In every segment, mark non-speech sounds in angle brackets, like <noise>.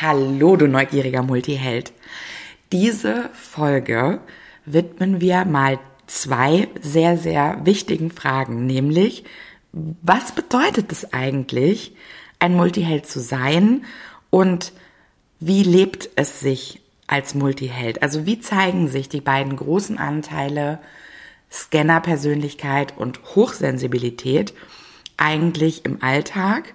Hallo, du neugieriger Multiheld. Diese Folge widmen wir mal zwei sehr, sehr wichtigen Fragen, nämlich, was bedeutet es eigentlich, ein Multiheld zu sein und wie lebt es sich als Multiheld? Also wie zeigen sich die beiden großen Anteile Scanner-Persönlichkeit und Hochsensibilität eigentlich im Alltag?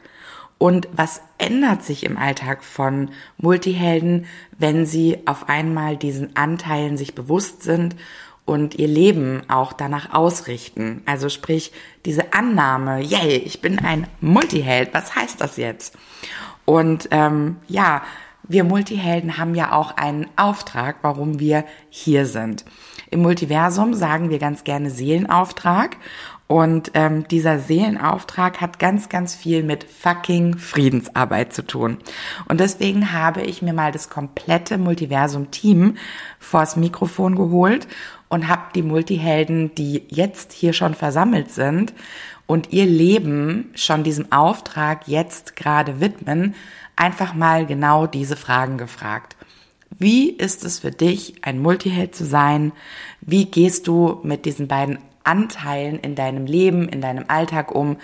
Und was ändert sich im Alltag von Multihelden, wenn sie auf einmal diesen Anteilen sich bewusst sind und ihr Leben auch danach ausrichten? Also sprich, diese Annahme, yay, ich bin ein Multiheld, was heißt das jetzt? Und ähm, ja, wir Multihelden haben ja auch einen Auftrag, warum wir hier sind. Im Multiversum sagen wir ganz gerne Seelenauftrag. Und ähm, dieser Seelenauftrag hat ganz, ganz viel mit fucking Friedensarbeit zu tun. Und deswegen habe ich mir mal das komplette Multiversum-Team vors Mikrofon geholt und habe die Multihelden, die jetzt hier schon versammelt sind und ihr Leben schon diesem Auftrag jetzt gerade widmen, einfach mal genau diese Fragen gefragt. Wie ist es für dich, ein Multiheld zu sein? Wie gehst du mit diesen beiden Anteilen in deinem Leben, in deinem Alltag um?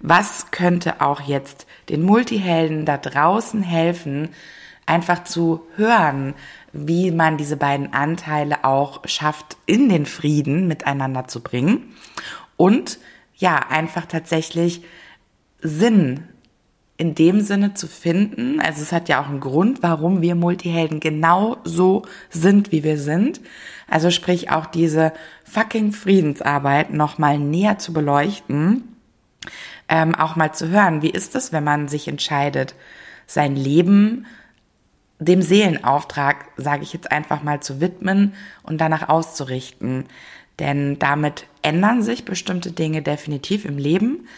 Was könnte auch jetzt den Multihelden da draußen helfen, einfach zu hören, wie man diese beiden Anteile auch schafft, in den Frieden miteinander zu bringen und ja, einfach tatsächlich Sinn in dem Sinne zu finden. Also es hat ja auch einen Grund, warum wir Multihelden genau so sind, wie wir sind. Also sprich auch diese fucking Friedensarbeit nochmal näher zu beleuchten, ähm, auch mal zu hören, wie ist es, wenn man sich entscheidet, sein Leben dem Seelenauftrag, sage ich jetzt einfach mal, zu widmen und danach auszurichten. Denn damit ändern sich bestimmte Dinge definitiv im Leben.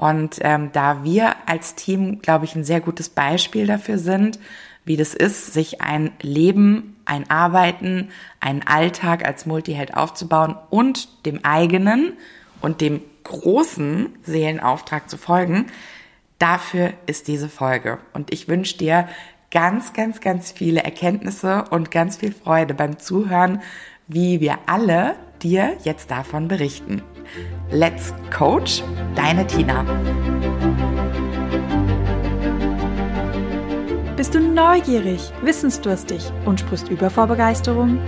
Und ähm, da wir als Team, glaube ich, ein sehr gutes Beispiel dafür sind, wie das ist, sich ein Leben, ein Arbeiten, einen Alltag als Multiheld aufzubauen und dem eigenen und dem großen Seelenauftrag zu folgen, dafür ist diese Folge. Und ich wünsche dir ganz, ganz, ganz viele Erkenntnisse und ganz viel Freude beim Zuhören, wie wir alle dir jetzt davon berichten. Let's Coach, deine Tina. Bist du neugierig, wissensdurstig und sprichst über vor Begeisterung?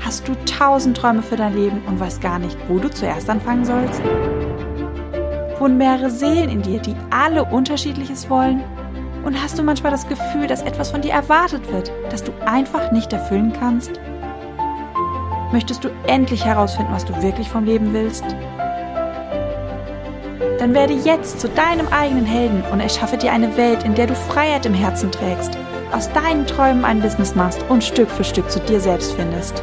Hast du tausend Träume für dein Leben und weißt gar nicht, wo du zuerst anfangen sollst? Wohnen mehrere Seelen in dir, die alle unterschiedliches wollen? Und hast du manchmal das Gefühl, dass etwas von dir erwartet wird, das du einfach nicht erfüllen kannst? Möchtest du endlich herausfinden, was du wirklich vom Leben willst? Dann werde jetzt zu deinem eigenen Helden und erschaffe dir eine Welt, in der du Freiheit im Herzen trägst, aus deinen Träumen ein Business machst und Stück für Stück zu dir selbst findest.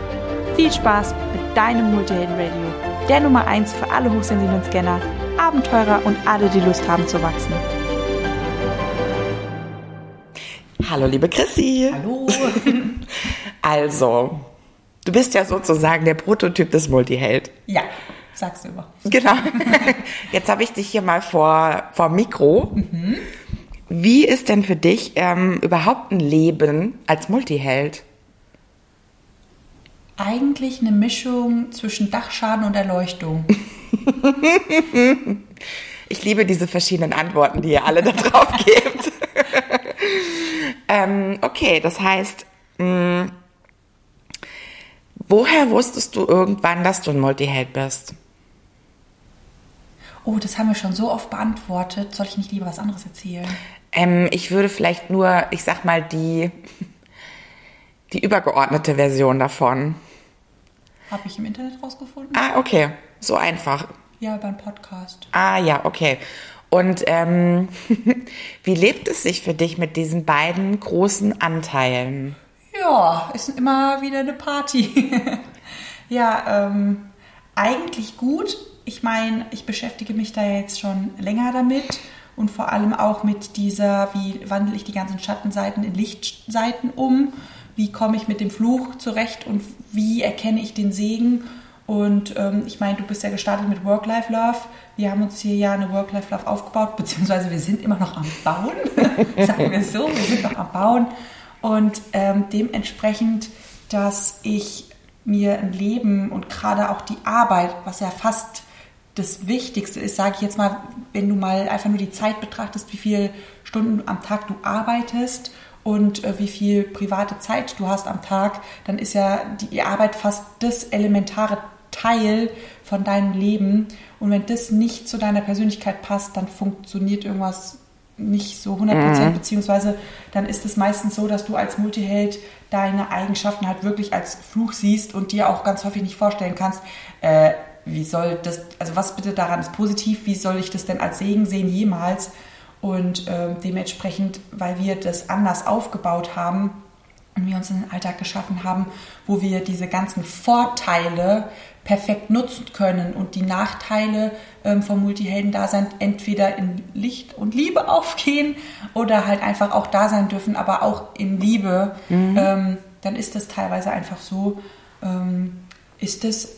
Viel Spaß mit deinem Multihelden Radio, der Nummer 1 für alle hochsensiblen Scanner, Abenteurer und alle, die Lust haben zu wachsen. Hallo, liebe Chrissy. Hallo. <laughs> Also, Du bist ja sozusagen der Prototyp des Multiheld. Ja, sagst du immer. Genau. <laughs> Jetzt habe ich dich hier mal vor, vor Mikro. Mhm. Wie ist denn für dich ähm, überhaupt ein Leben als Multiheld? Eigentlich eine Mischung zwischen Dachschaden und Erleuchtung. <laughs> ich liebe diese verschiedenen Antworten, die ihr alle da drauf gebt. <laughs> ähm, okay, das heißt, mh, mm, Woher wusstest du irgendwann, dass du ein Multiheld bist? Oh, das haben wir schon so oft beantwortet. Soll ich nicht lieber was anderes erzählen? Ähm, ich würde vielleicht nur, ich sag mal, die, die übergeordnete Version davon. Habe ich im Internet rausgefunden. Ah, okay. So einfach. Ja, beim Podcast. Ah, ja, okay. Und ähm, <laughs> wie lebt es sich für dich mit diesen beiden großen Anteilen? Ja, ist immer wieder eine Party. <laughs> ja, ähm, eigentlich gut. Ich meine, ich beschäftige mich da jetzt schon länger damit und vor allem auch mit dieser, wie wandle ich die ganzen Schattenseiten in Lichtseiten um, wie komme ich mit dem Fluch zurecht und wie erkenne ich den Segen. Und ähm, ich meine, du bist ja gestartet mit Work-Life-Love. Wir haben uns hier ja eine Work-Life-Love aufgebaut, beziehungsweise wir sind immer noch am Bauen. <laughs> Sagen wir so, wir sind noch am Bauen. Und ähm, dementsprechend, dass ich mir ein Leben und gerade auch die Arbeit, was ja fast das Wichtigste ist, sage ich jetzt mal, wenn du mal einfach nur die Zeit betrachtest, wie viele Stunden am Tag du arbeitest und äh, wie viel private Zeit du hast am Tag, dann ist ja die Arbeit fast das elementare Teil von deinem Leben. Und wenn das nicht zu deiner Persönlichkeit passt, dann funktioniert irgendwas nicht so 100 Prozent, mhm. beziehungsweise dann ist es meistens so, dass du als Multiheld deine Eigenschaften halt wirklich als Fluch siehst und dir auch ganz häufig nicht vorstellen kannst, äh, wie soll das, also was bitte daran ist positiv, wie soll ich das denn als Segen sehen jemals? Und äh, dementsprechend, weil wir das anders aufgebaut haben und wir uns einen Alltag geschaffen haben, wo wir diese ganzen Vorteile perfekt nutzen können und die Nachteile ähm, vom Multihelden-Dasein entweder in Licht und Liebe <laughs> aufgehen oder halt einfach auch da sein dürfen, aber auch in Liebe, mhm. ähm, dann ist das teilweise einfach so, ähm, ist es,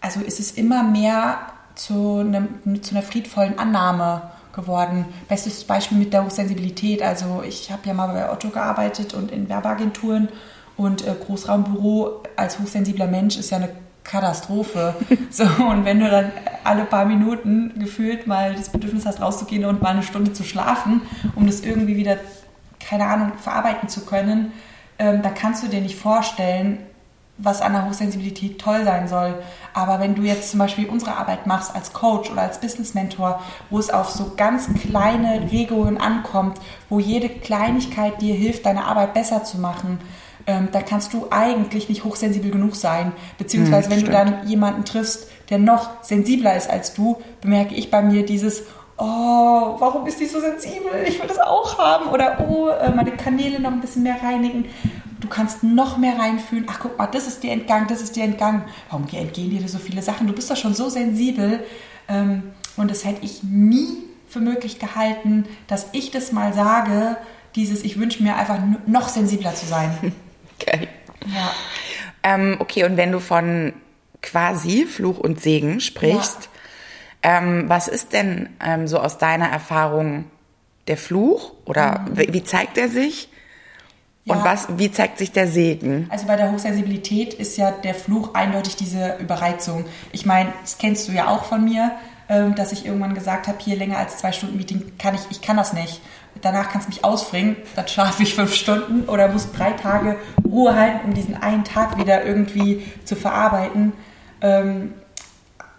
also ist es immer mehr zu, einem, zu einer friedvollen Annahme geworden. Bestes Beispiel mit der Hochsensibilität. Also ich habe ja mal bei Otto gearbeitet und in Werbeagenturen und äh, Großraumbüro als hochsensibler Mensch ist ja eine Katastrophe. <laughs> So, und wenn du dann alle paar Minuten gefühlt mal das Bedürfnis hast, rauszugehen und mal eine Stunde zu schlafen, um das irgendwie wieder, keine Ahnung, verarbeiten zu können, ähm, da kannst du dir nicht vorstellen, was an der Hochsensibilität toll sein soll. Aber wenn du jetzt zum Beispiel unsere Arbeit machst als Coach oder als Business Mentor, wo es auf so ganz kleine Regungen ankommt, wo jede Kleinigkeit dir hilft, deine Arbeit besser zu machen, ähm, da kannst du eigentlich nicht hochsensibel genug sein. Beziehungsweise, hm, wenn stimmt. du dann jemanden triffst, der noch sensibler ist als du, bemerke ich bei mir dieses, oh, warum ist die so sensibel? Ich will das auch haben. Oder, oh, äh, meine Kanäle noch ein bisschen mehr reinigen. Du kannst noch mehr reinfühlen. Ach, guck mal, das ist dir entgangen, das ist dir entgangen. Warum entgehen dir so viele Sachen? Du bist doch schon so sensibel. Ähm, und das hätte ich nie für möglich gehalten, dass ich das mal sage, dieses, ich wünsche mir einfach noch sensibler zu sein. <laughs> Okay. Ja. Ähm, okay, und wenn du von quasi Fluch und Segen sprichst, ja. ähm, was ist denn ähm, so aus deiner Erfahrung der Fluch oder mhm. wie, wie, zeigt er sich? Ja. Und was, wie zeigt sich der Segen? Also bei der Hochsensibilität ist ja der Fluch eindeutig diese Überreizung. Ich meine, das kennst du ja auch von mir, ähm, dass ich irgendwann gesagt habe, hier länger als zwei Stunden Meeting kann ich, ich kann das nicht danach kannst du mich ausfringen, dann schlafe ich fünf Stunden oder muss drei Tage Ruhe halten, um diesen einen Tag wieder irgendwie zu verarbeiten. Ähm,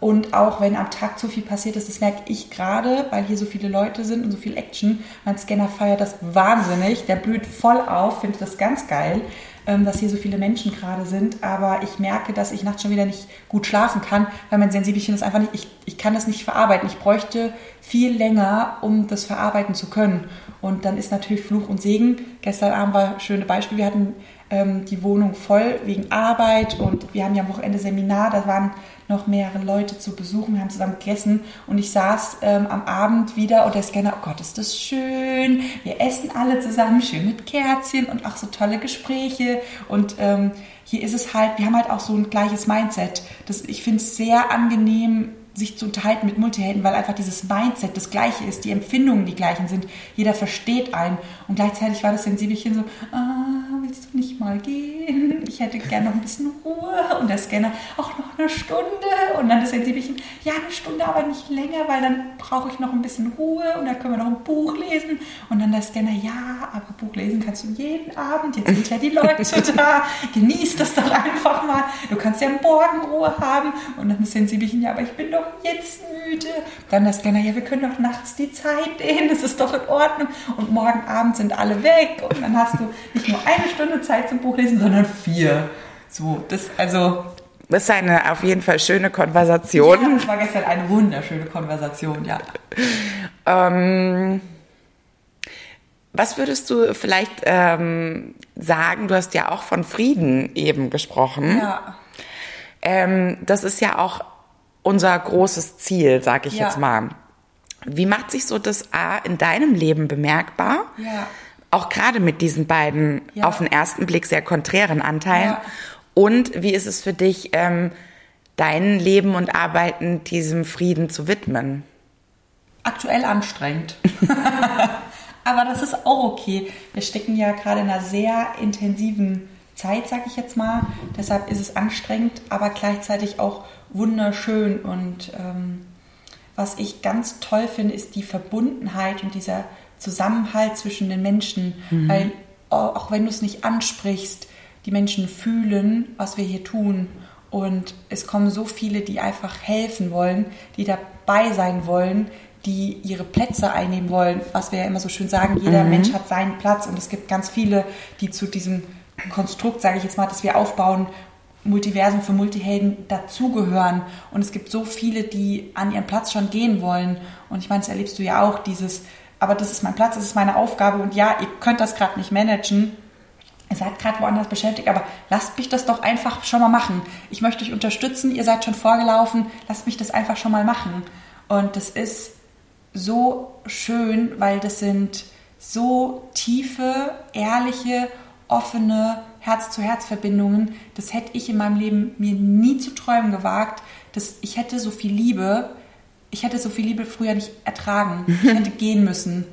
und auch wenn am Tag zu viel passiert ist, das merke ich gerade, weil hier so viele Leute sind und so viel Action. Mein Scanner feiert das wahnsinnig. Der blüht voll auf, findet das ganz geil, ähm, dass hier so viele Menschen gerade sind. Aber ich merke, dass ich nachts schon wieder nicht gut schlafen kann, weil mein Sensibelchen das einfach nicht, ich, ich kann das nicht verarbeiten. Ich bräuchte viel länger, um das verarbeiten zu können. Und dann ist natürlich Fluch und Segen. Gestern Abend war ein schönes Beispiel. Wir hatten ähm, die Wohnung voll wegen Arbeit und wir haben ja am Wochenende Seminar. Da waren noch mehrere Leute zu besuchen. Wir haben zusammen gegessen und ich saß ähm, am Abend wieder und der Scanner, oh Gott, ist das schön. Wir essen alle zusammen, schön mit Kerzchen und auch so tolle Gespräche. Und ähm, hier ist es halt, wir haben halt auch so ein gleiches Mindset. Das, ich finde es sehr angenehm, sich zu unterhalten mit Multihelden, weil einfach dieses Mindset das gleiche ist, die Empfindungen die gleichen sind. Jeder versteht einen. Und gleichzeitig war das Sensibelchen so, ah, willst du nicht mal gehen? Ich hätte gerne noch ein bisschen Ruhe. Und der Scanner, auch noch eine Stunde. Und dann das Sensibelchen, ja, eine Stunde, aber nicht länger, weil dann brauche ich noch ein bisschen Ruhe und dann können wir noch ein Buch lesen. Und dann der Scanner, ja, aber Buch lesen kannst du jeden Abend. Jetzt sind ja die Leute <laughs> da. Genieß das doch einfach mal. Du kannst ja morgen Ruhe haben. Und dann das Sensibelchen, ja, aber ich bin doch jetzt müde. Dann der Scanner, ja, wir können doch nachts die Zeit <laughs> dehnen, das ist doch in Ordnung. Und morgen Abend sind alle weg und dann hast du nicht nur eine Stunde Zeit zum Buchlesen, sondern vier. So, das, also. Das ist eine auf jeden Fall schöne Konversation. Ja, das war gestern eine wunderschöne Konversation, ja. Ähm, was würdest du vielleicht ähm, sagen? Du hast ja auch von Frieden eben gesprochen. Ja. Ähm, das ist ja auch unser großes Ziel, sag ich ja. jetzt mal. Wie macht sich so das A in deinem Leben bemerkbar? Ja. Auch gerade mit diesen beiden ja. auf den ersten Blick sehr konträren Anteilen. Ja. Und wie ist es für dich, ähm, dein Leben und Arbeiten diesem Frieden zu widmen? Aktuell anstrengend. <laughs> Aber das ist auch okay. Wir stecken ja gerade in einer sehr intensiven Zeit, sag ich jetzt mal. Deshalb ist es anstrengend, aber gleichzeitig auch wunderschön. Und ähm, was ich ganz toll finde, ist die Verbundenheit und dieser Zusammenhalt zwischen den Menschen. Mhm. Weil auch wenn du es nicht ansprichst, die Menschen fühlen, was wir hier tun. Und es kommen so viele, die einfach helfen wollen, die dabei sein wollen, die ihre Plätze einnehmen wollen. Was wir ja immer so schön sagen, jeder mhm. Mensch hat seinen Platz. Und es gibt ganz viele, die zu diesem Konstrukt, sage ich jetzt mal, das wir aufbauen, Multiversum für Multihelden dazugehören. Und es gibt so viele, die an ihren Platz schon gehen wollen. Und ich meine, das erlebst du ja auch, dieses, aber das ist mein Platz, das ist meine Aufgabe. Und ja, ihr könnt das gerade nicht managen. Ihr seid gerade woanders beschäftigt, aber lasst mich das doch einfach schon mal machen. Ich möchte euch unterstützen, ihr seid schon vorgelaufen, lasst mich das einfach schon mal machen. Und das ist so schön, weil das sind so tiefe, ehrliche, offene Herz-zu-Herz-Verbindungen. Das hätte ich in meinem Leben mir nie zu träumen gewagt. Dass ich hätte so viel Liebe, ich hätte so viel Liebe früher nicht ertragen. Ich hätte <laughs> gehen müssen.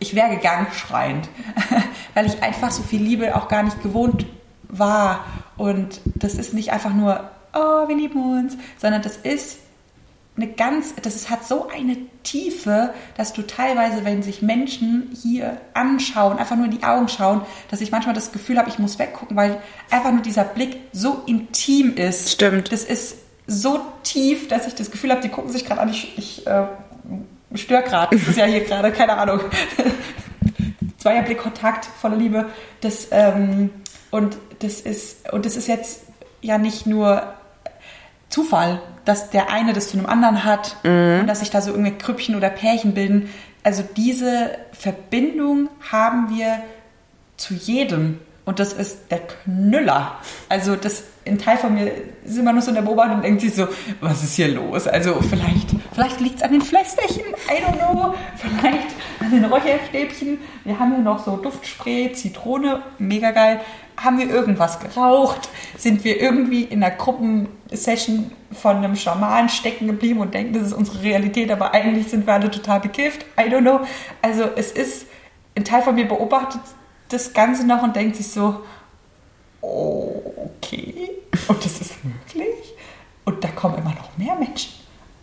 Ich wäre gegangen schreiend, <laughs> weil ich einfach so viel Liebe auch gar nicht gewohnt war. Und das ist nicht einfach nur, oh, wir lieben uns, sondern das ist eine ganz, das hat so eine Tiefe, dass du teilweise, wenn sich Menschen hier anschauen, einfach nur in die Augen schauen, dass ich manchmal das Gefühl habe, ich muss weggucken, weil einfach nur dieser Blick so intim ist. Stimmt. Das ist so tief, dass ich das Gefühl habe, die gucken sich gerade an, ich, ich äh, störe gerade. Das ist ja hier gerade, keine Ahnung. <laughs> Zweierblickkontakt, voller Liebe. Das, ähm, und das ist, und das ist jetzt ja nicht nur Zufall, dass der eine das zu einem anderen hat mhm. und dass sich da so irgendwie Krüppchen oder Pärchen bilden. Also diese Verbindung haben wir zu jedem. Und das ist der Knüller. Also das ein Teil von mir ist immer noch so in der Beobachtung und denkt sich so, was ist hier los? Also vielleicht, vielleicht liegt es an den Flässerchen, I don't know. Vielleicht an den Räucherstäbchen. Wir haben hier noch so Duftspray, Zitrone, mega geil haben wir irgendwas geraucht? Sind wir irgendwie in einer Gruppensession von einem Schaman stecken geblieben und denken, das ist unsere Realität, aber eigentlich sind wir alle total bekifft? I don't know. Also es ist, ein Teil von mir beobachtet das Ganze noch und denkt sich so, okay, und das ist möglich? Und da kommen immer noch mehr Menschen.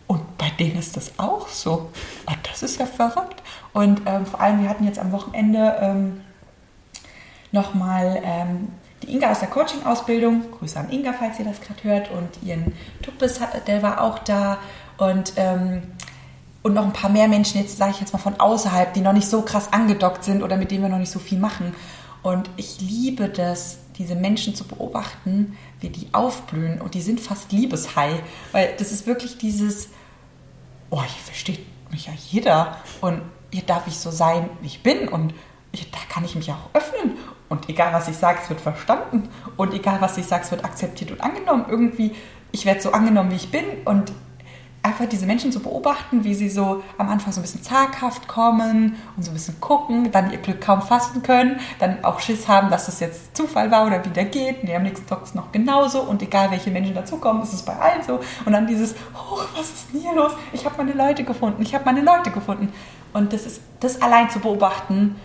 Und bei denen ist das auch so. Und das ist ja verrückt. Und ähm, vor allem, wir hatten jetzt am Wochenende... Ähm, nochmal ähm, die Inga aus der Coaching-Ausbildung, Grüße an Inga, falls ihr das gerade hört, und ihren Tuppes, der war auch da. Und, ähm, und noch ein paar mehr Menschen, jetzt sage ich jetzt mal von außerhalb, die noch nicht so krass angedockt sind oder mit denen wir noch nicht so viel machen. Und ich liebe das, diese Menschen zu beobachten, wie die aufblühen. Und die sind fast liebeshai, weil das ist wirklich dieses, oh, hier versteht mich ja jeder. Und hier darf ich so sein, wie ich bin. Und da kann ich mich auch öffnen und egal, was ich sage, es wird verstanden. Und egal, was ich sage, es wird akzeptiert und angenommen. Irgendwie, ich werde so angenommen, wie ich bin. Und einfach diese Menschen zu beobachten, wie sie so am Anfang so ein bisschen zaghaft kommen und so ein bisschen gucken, dann ihr Glück kaum fassen können, dann auch Schiss haben, dass das jetzt Zufall war oder wie der geht. Nee, am nächsten Tag ist noch genauso. Und egal, welche Menschen dazukommen, ist es bei allen so. Und dann dieses, oh, was ist denn hier los? Ich habe meine Leute gefunden. Ich habe meine Leute gefunden. Und das ist, das allein zu beobachten,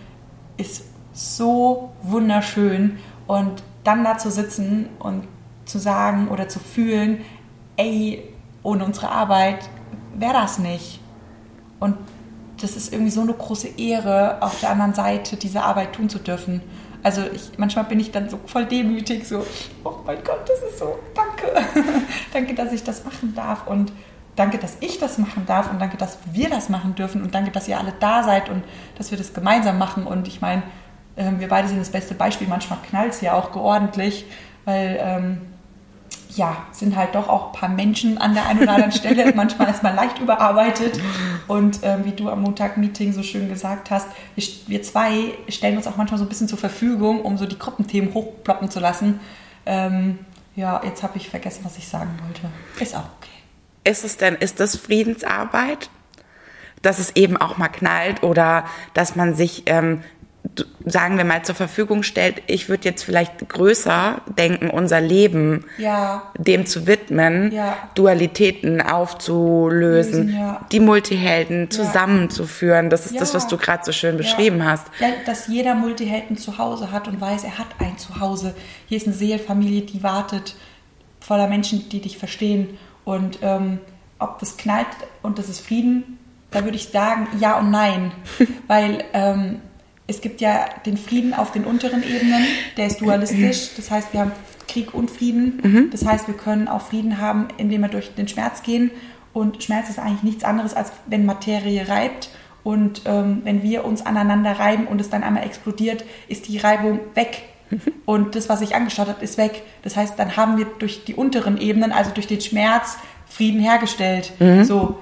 ist so wunderschön. Und dann da zu sitzen und zu sagen oder zu fühlen, ey, ohne unsere Arbeit wäre das nicht. Und das ist irgendwie so eine große Ehre, auf der anderen Seite diese Arbeit tun zu dürfen. Also ich, manchmal bin ich dann so voll demütig, so, oh mein Gott, das ist so, danke. <laughs> danke, dass ich das machen darf und danke, dass ich das machen darf und danke, dass wir das machen dürfen und danke, dass ihr alle da seid und dass wir das gemeinsam machen. Und ich meine, ähm, wir beide sind das beste Beispiel. Manchmal knallt es ja auch geordentlich, weil ähm, ja, sind halt doch auch ein paar Menschen an der einen oder anderen Stelle. <laughs> Manchmal ist man leicht überarbeitet. Und ähm, wie du am Montag-Meeting so schön gesagt hast, wir, wir, zwei stellen uns auch manchmal so ein bisschen zur Verfügung, um so die Gruppenthemen hochploppen zu lassen. Ähm, ja, jetzt habe ich vergessen, was ich sagen wollte. Ist auch. Ist es denn, ist das Friedensarbeit? Dass es eben auch mal knallt oder dass man sich ähm, sagen wir mal, zur Verfügung stellt, ich würde jetzt vielleicht größer denken, unser Leben Ja. dem zu widmen, Ja. Dualitäten aufzulösen, Lösen, ja. die Multihelden zusammenzuführen. Das ist das, was du gerade so schön beschrieben hast. Dass jeder Multihelden zu Hause hat und weiß, er hat ein Zuhause. Hier ist eine Seelfamilie, die wartet, voller Menschen, die dich verstehen. Und ähm, ob das knallt und das ist Frieden, da würde ich sagen, ja und nein. <laughs> Weil ähm, es gibt ja den Frieden auf den unteren Ebenen, der ist dualistisch. Das heißt, wir haben Krieg und Frieden. Das heißt, wir können auch Frieden haben, indem wir durch den Schmerz gehen. Und Schmerz ist eigentlich nichts anderes, als wenn Materie reibt. Und ähm, wenn wir uns aneinander reiben und es dann einmal explodiert, ist die Reibung weg. Und das, was sich angeschaut hat, ist weg. Das heißt, dann haben wir durch die unteren Ebenen, also durch den Schmerz, Frieden hergestellt. So,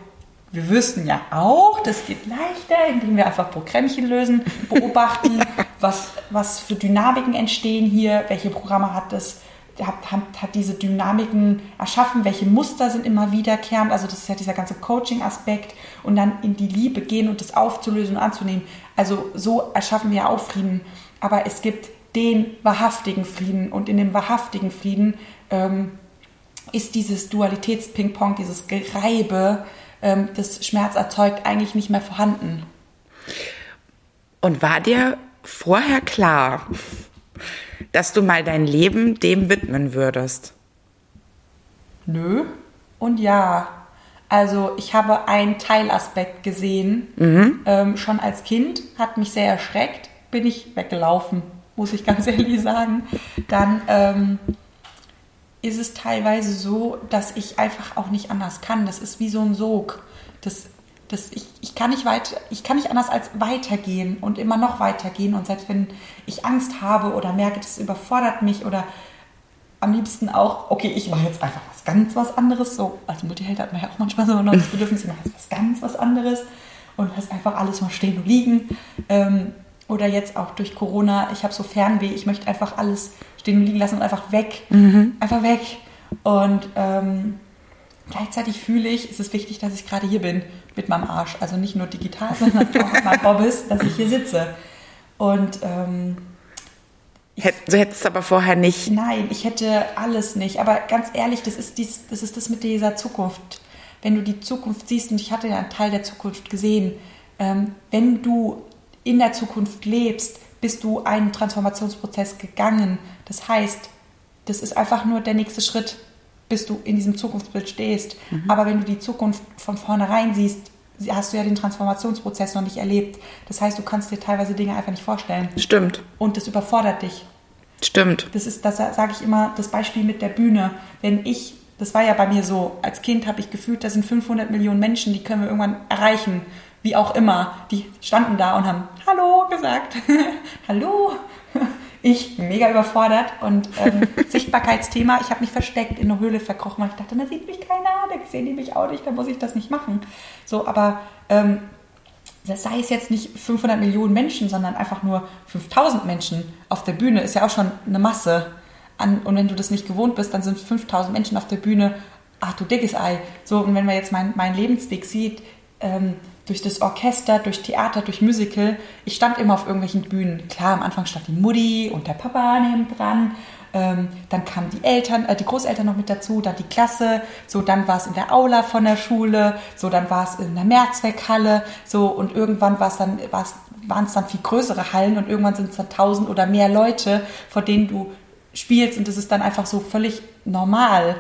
wir wüssten ja auch, das geht leichter, indem wir einfach Programmchen lösen, beobachten, <laughs> was, was für Dynamiken entstehen hier, welche Programme hat das, hat, hat, hat diese Dynamiken erschaffen, welche Muster sind immer wiederkehrend, also das ist ja dieser ganze Coaching-Aspekt und dann in die Liebe gehen und das aufzulösen und anzunehmen. Also so erschaffen wir auch Frieden, aber es gibt den wahrhaftigen Frieden und in dem wahrhaftigen Frieden ähm, ist dieses Dualitäts-Ping-Pong, dieses Gereibe, ähm, das Schmerz erzeugt, eigentlich nicht mehr vorhanden. Und war dir vorher klar, dass du mal dein Leben dem widmen würdest? Nö und ja. Also ich habe einen Teilaspekt gesehen. Ähm, schon als Kind hat mich sehr erschreckt. Bin ich weggelaufen, muss ich ganz <laughs> ehrlich sagen. Dann ähm, ist es teilweise so, dass ich einfach auch nicht anders kann. Das ist wie so ein Sog. Das, das, ich, ich, kann nicht weiter, ich kann nicht anders als weitergehen und immer noch weitergehen. Und selbst wenn ich Angst habe oder merke, das überfordert mich oder am liebsten auch, okay, ich mache jetzt einfach was ganz was anderes. So, als Multiheld hat man ja auch manchmal so noch das Bedürfnis, ich mache jetzt was ganz was anderes und lass einfach alles mal stehen und liegen. Ähm, oder jetzt auch durch Corona, ich habe so Fernweh, ich möchte einfach alles stehen und liegen lassen und einfach weg. Einfach weg. Und ähm, gleichzeitig fühle ich, es ist wichtig, dass ich gerade hier bin mit meinem Arsch. Also nicht nur digital, sondern <laughs> auch mit meinem Bobbis, dass ich hier sitze. Und ähm, Hätt- Du hättest aber vorher nicht. Nein, ich hätte alles nicht. Aber ganz ehrlich, das ist, dies, das ist das mit dieser Zukunft. Wenn du die Zukunft siehst, und ich hatte ja einen Teil der Zukunft gesehen, ähm, wenn du in der Zukunft lebst, bist du einen Transformationsprozess gegangen. Das heißt, das ist einfach nur der nächste Schritt, bis du in diesem Zukunftsbild stehst. Aber wenn du die Zukunft von vornherein siehst, hast du ja den Transformationsprozess noch nicht erlebt. Das heißt, du kannst dir teilweise Dinge einfach nicht vorstellen. Stimmt, Und das überfordert dich. stimmt. Das ist, das sage ich immer, das Beispiel mit der Bühne. Wenn ich, das war ja bei mir so, als Kind habe ich gefühlt, da sind 500 Millionen Menschen, die können wir irgendwann erreichen, wie auch immer. Die standen da und haben Hallo gesagt. <laughs> Hallo. Ich mega überfordert und ähm, <laughs> Sichtbarkeitsthema. Ich habe mich versteckt in eine Höhle verkrochen, weil ich dachte, da sieht mich keiner, da sehen die mich auch nicht, da muss ich das nicht machen. So, aber ähm, das sei es jetzt nicht 500 Millionen Menschen, sondern einfach nur 5000 Menschen auf der Bühne, ist ja auch schon eine Masse. An, und wenn du das nicht gewohnt bist, dann sind 5000 Menschen auf der Bühne, ach du dickes Ei. So, und wenn man jetzt meinen mein Lebensweg sieht, ähm, durch das Orchester, durch Theater, durch Musical, ich stand immer auf irgendwelchen Bühnen. Klar, am Anfang stand die Mutti und der Papa neben dran. Ähm, dann kamen die Eltern, äh, die Großeltern noch mit dazu, dann die Klasse, so dann war es in der Aula von der Schule, so dann war es in der Mehrzweckhalle, so und irgendwann war es dann, war's, waren es dann viel größere Hallen und irgendwann sind es dann tausend oder mehr Leute, vor denen du spielst und das ist dann einfach so völlig normal.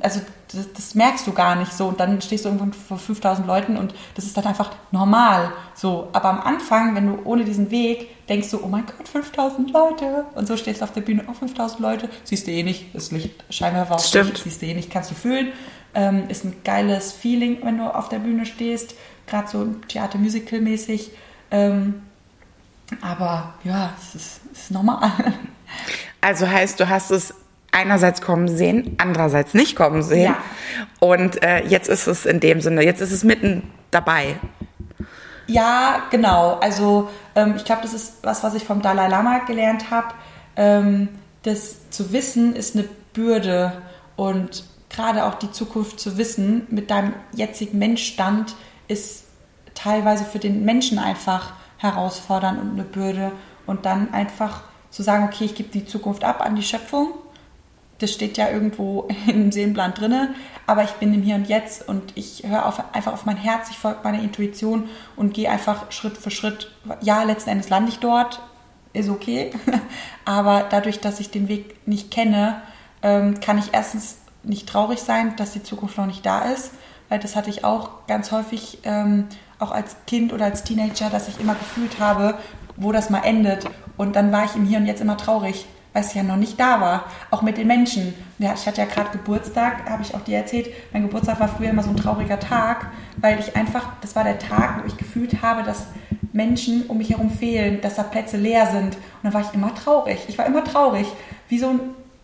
Also das, das merkst du gar nicht so und dann stehst du irgendwann vor 5000 Leuten und das ist dann einfach normal. So, aber am Anfang, wenn du ohne diesen Weg denkst du, oh mein Gott, 5000 Leute und so stehst du auf der Bühne, oh 5000 Leute, siehst du eh nicht, das Licht scheinbar auf Stimmt. siehst du eh nicht, kannst du fühlen. Ähm, ist ein geiles Feeling, wenn du auf der Bühne stehst, gerade so Theater-Musical-mäßig. Ähm, aber ja, es ist, es ist normal. Also heißt, du hast es einerseits kommen sehen, andererseits nicht kommen sehen. Ja. Und äh, jetzt ist es in dem Sinne, jetzt ist es mitten dabei. Ja, genau. Also ähm, ich glaube, das ist was, was ich vom Dalai Lama gelernt habe. Ähm, das zu wissen ist eine Bürde und gerade auch die Zukunft zu wissen mit deinem jetzigen Menschstand ist teilweise für den Menschen einfach herausfordernd und eine Bürde. Und dann einfach zu sagen, okay, ich gebe die Zukunft ab an die Schöpfung. Das steht ja irgendwo <laughs> im Seelenplan drinne, aber ich bin im Hier und Jetzt und ich höre auf, einfach auf mein Herz, ich folge meiner Intuition und gehe einfach Schritt für Schritt. Ja, letzten Endes lande ich dort, ist okay, <laughs> aber dadurch, dass ich den Weg nicht kenne, ähm, kann ich erstens nicht traurig sein, dass die Zukunft noch nicht da ist, weil das hatte ich auch ganz häufig, ähm, auch als Kind oder als Teenager, dass ich immer gefühlt habe, wo das mal endet. Und dann war ich im Hier und Jetzt immer traurig, weil es ja noch nicht da war. Auch mit den Menschen. Ja, ich hatte ja gerade Geburtstag, habe ich auch dir erzählt. Mein Geburtstag war früher immer so ein trauriger Tag, weil ich einfach, das war der Tag, wo ich gefühlt habe, dass Menschen um mich herum fehlen, dass da Plätze leer sind. Und dann war ich immer traurig. Ich war immer traurig. Wie so ein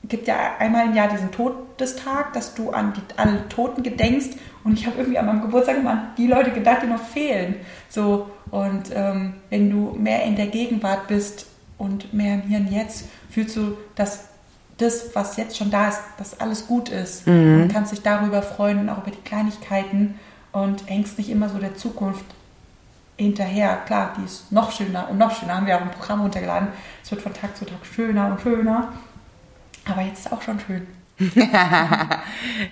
gibt ja einmal im Jahr diesen Todestag, dass du an die, alle Toten gedenkst. Und ich habe irgendwie an meinem Geburtstag immer an die Leute gedacht, die noch fehlen. So, und ähm, wenn du mehr in der Gegenwart bist und mehr im Hier und Jetzt, fühlst du, dass das, was jetzt schon da ist, dass alles gut ist. Mhm. Und kannst dich darüber freuen und auch über die Kleinigkeiten und hängst nicht immer so der Zukunft hinterher. Klar, die ist noch schöner und noch schöner. Haben wir auch ein Programm runtergeladen. Es wird von Tag zu Tag schöner und schöner. Aber jetzt ist auch schon schön. <laughs>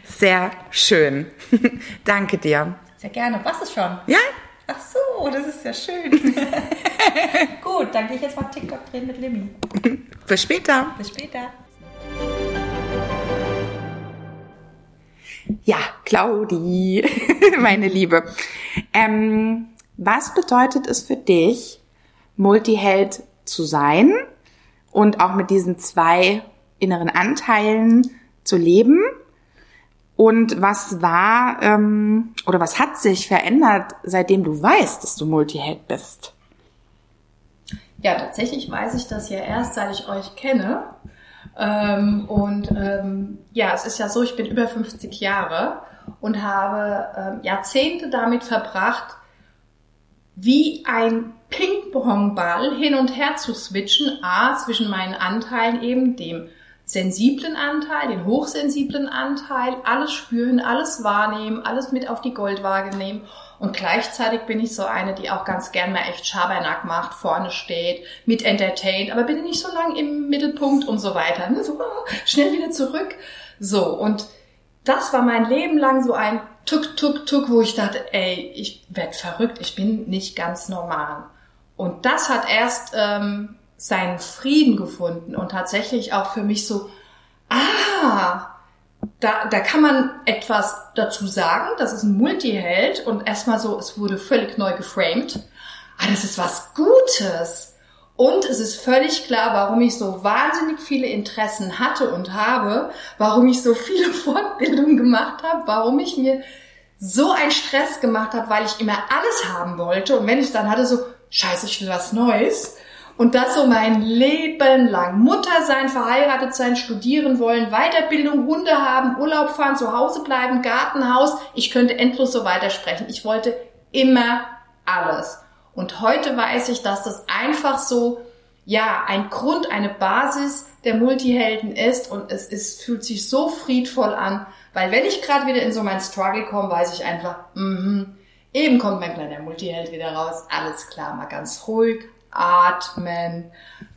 Sehr schön. <laughs> Danke dir. Sehr gerne. Was ist schon? Ja? Ach so, das ist ja schön. <laughs> Gut, dann gehe ich jetzt mal TikTok drehen mit Limmy. Bis später. Bis später. Ja, Claudi, <laughs> meine Liebe. Ähm, was bedeutet es für dich, Multiheld zu sein und auch mit diesen zwei inneren Anteilen zu leben? Und was war ähm, oder was hat sich verändert, seitdem du weißt, dass du Multiheld bist? Ja, tatsächlich weiß ich das ja erst, seit ich euch kenne. Ähm, und ähm, ja, es ist ja so, ich bin über 50 Jahre und habe ähm, Jahrzehnte damit verbracht, wie ein Ping-Pong-Ball hin und her zu switchen, a, zwischen meinen Anteilen eben, dem sensiblen Anteil, den hochsensiblen Anteil, alles spüren, alles wahrnehmen, alles mit auf die Goldwaage nehmen. Und gleichzeitig bin ich so eine, die auch ganz gern mal echt Schabernack macht, vorne steht, mit entertaint, aber bin nicht so lang im Mittelpunkt und so weiter. Ne? So <laughs> schnell wieder zurück. So, und das war mein Leben lang so ein Tuck, Tuck, Tuck, wo ich dachte, ey, ich werd verrückt, ich bin nicht ganz normal. Und das hat erst ähm, seinen Frieden gefunden und tatsächlich auch für mich so, ah, da, da kann man etwas dazu sagen, das ist ein Multiheld und erstmal so, es wurde völlig neu geframed. Ah, das ist was Gutes. Und es ist völlig klar, warum ich so wahnsinnig viele Interessen hatte und habe, warum ich so viele <laughs> Fortbildungen gemacht habe, warum ich mir so einen Stress gemacht habe, weil ich immer alles haben wollte. Und wenn ich dann hatte, so, scheiße, ich will was Neues. Und das so mein Leben lang. Mutter sein, verheiratet sein, studieren wollen, Weiterbildung, Hunde haben, Urlaub fahren, zu Hause bleiben, Gartenhaus. Ich könnte endlos so weitersprechen. Ich wollte immer alles. Und heute weiß ich, dass das einfach so, ja, ein Grund, eine Basis der Multihelden ist und es ist, fühlt sich so friedvoll an, weil wenn ich gerade wieder in so mein Struggle komme, weiß ich einfach, mhm, eben kommt mein kleiner Multiheld wieder raus, alles klar, mal ganz ruhig, atmen.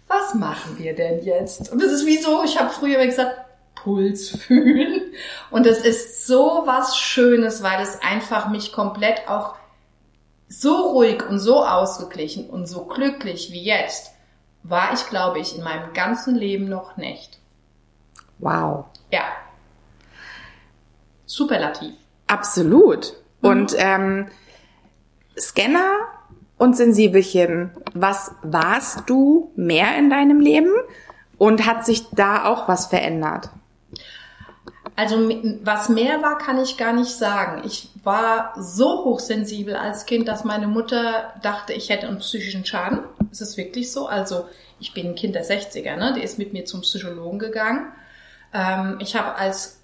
Was machen wir denn jetzt? Und es ist wie so, ich habe früher gesagt, Puls fühlen. Und es ist so was Schönes, weil es einfach mich komplett auch so ruhig und so ausgeglichen und so glücklich wie jetzt war ich, glaube ich, in meinem ganzen Leben noch nicht. Wow. Ja. Superlativ. Absolut. Mhm. Und ähm, Scanner und Sensibelchen, was warst du mehr in deinem Leben und hat sich da auch was verändert? Also was mehr war, kann ich gar nicht sagen. Ich war so hochsensibel als Kind, dass meine Mutter dachte, ich hätte einen psychischen Schaden. Ist es wirklich so? Also ich bin ein Kind der 60er, ne? Die ist mit mir zum Psychologen gegangen. Ähm, ich habe als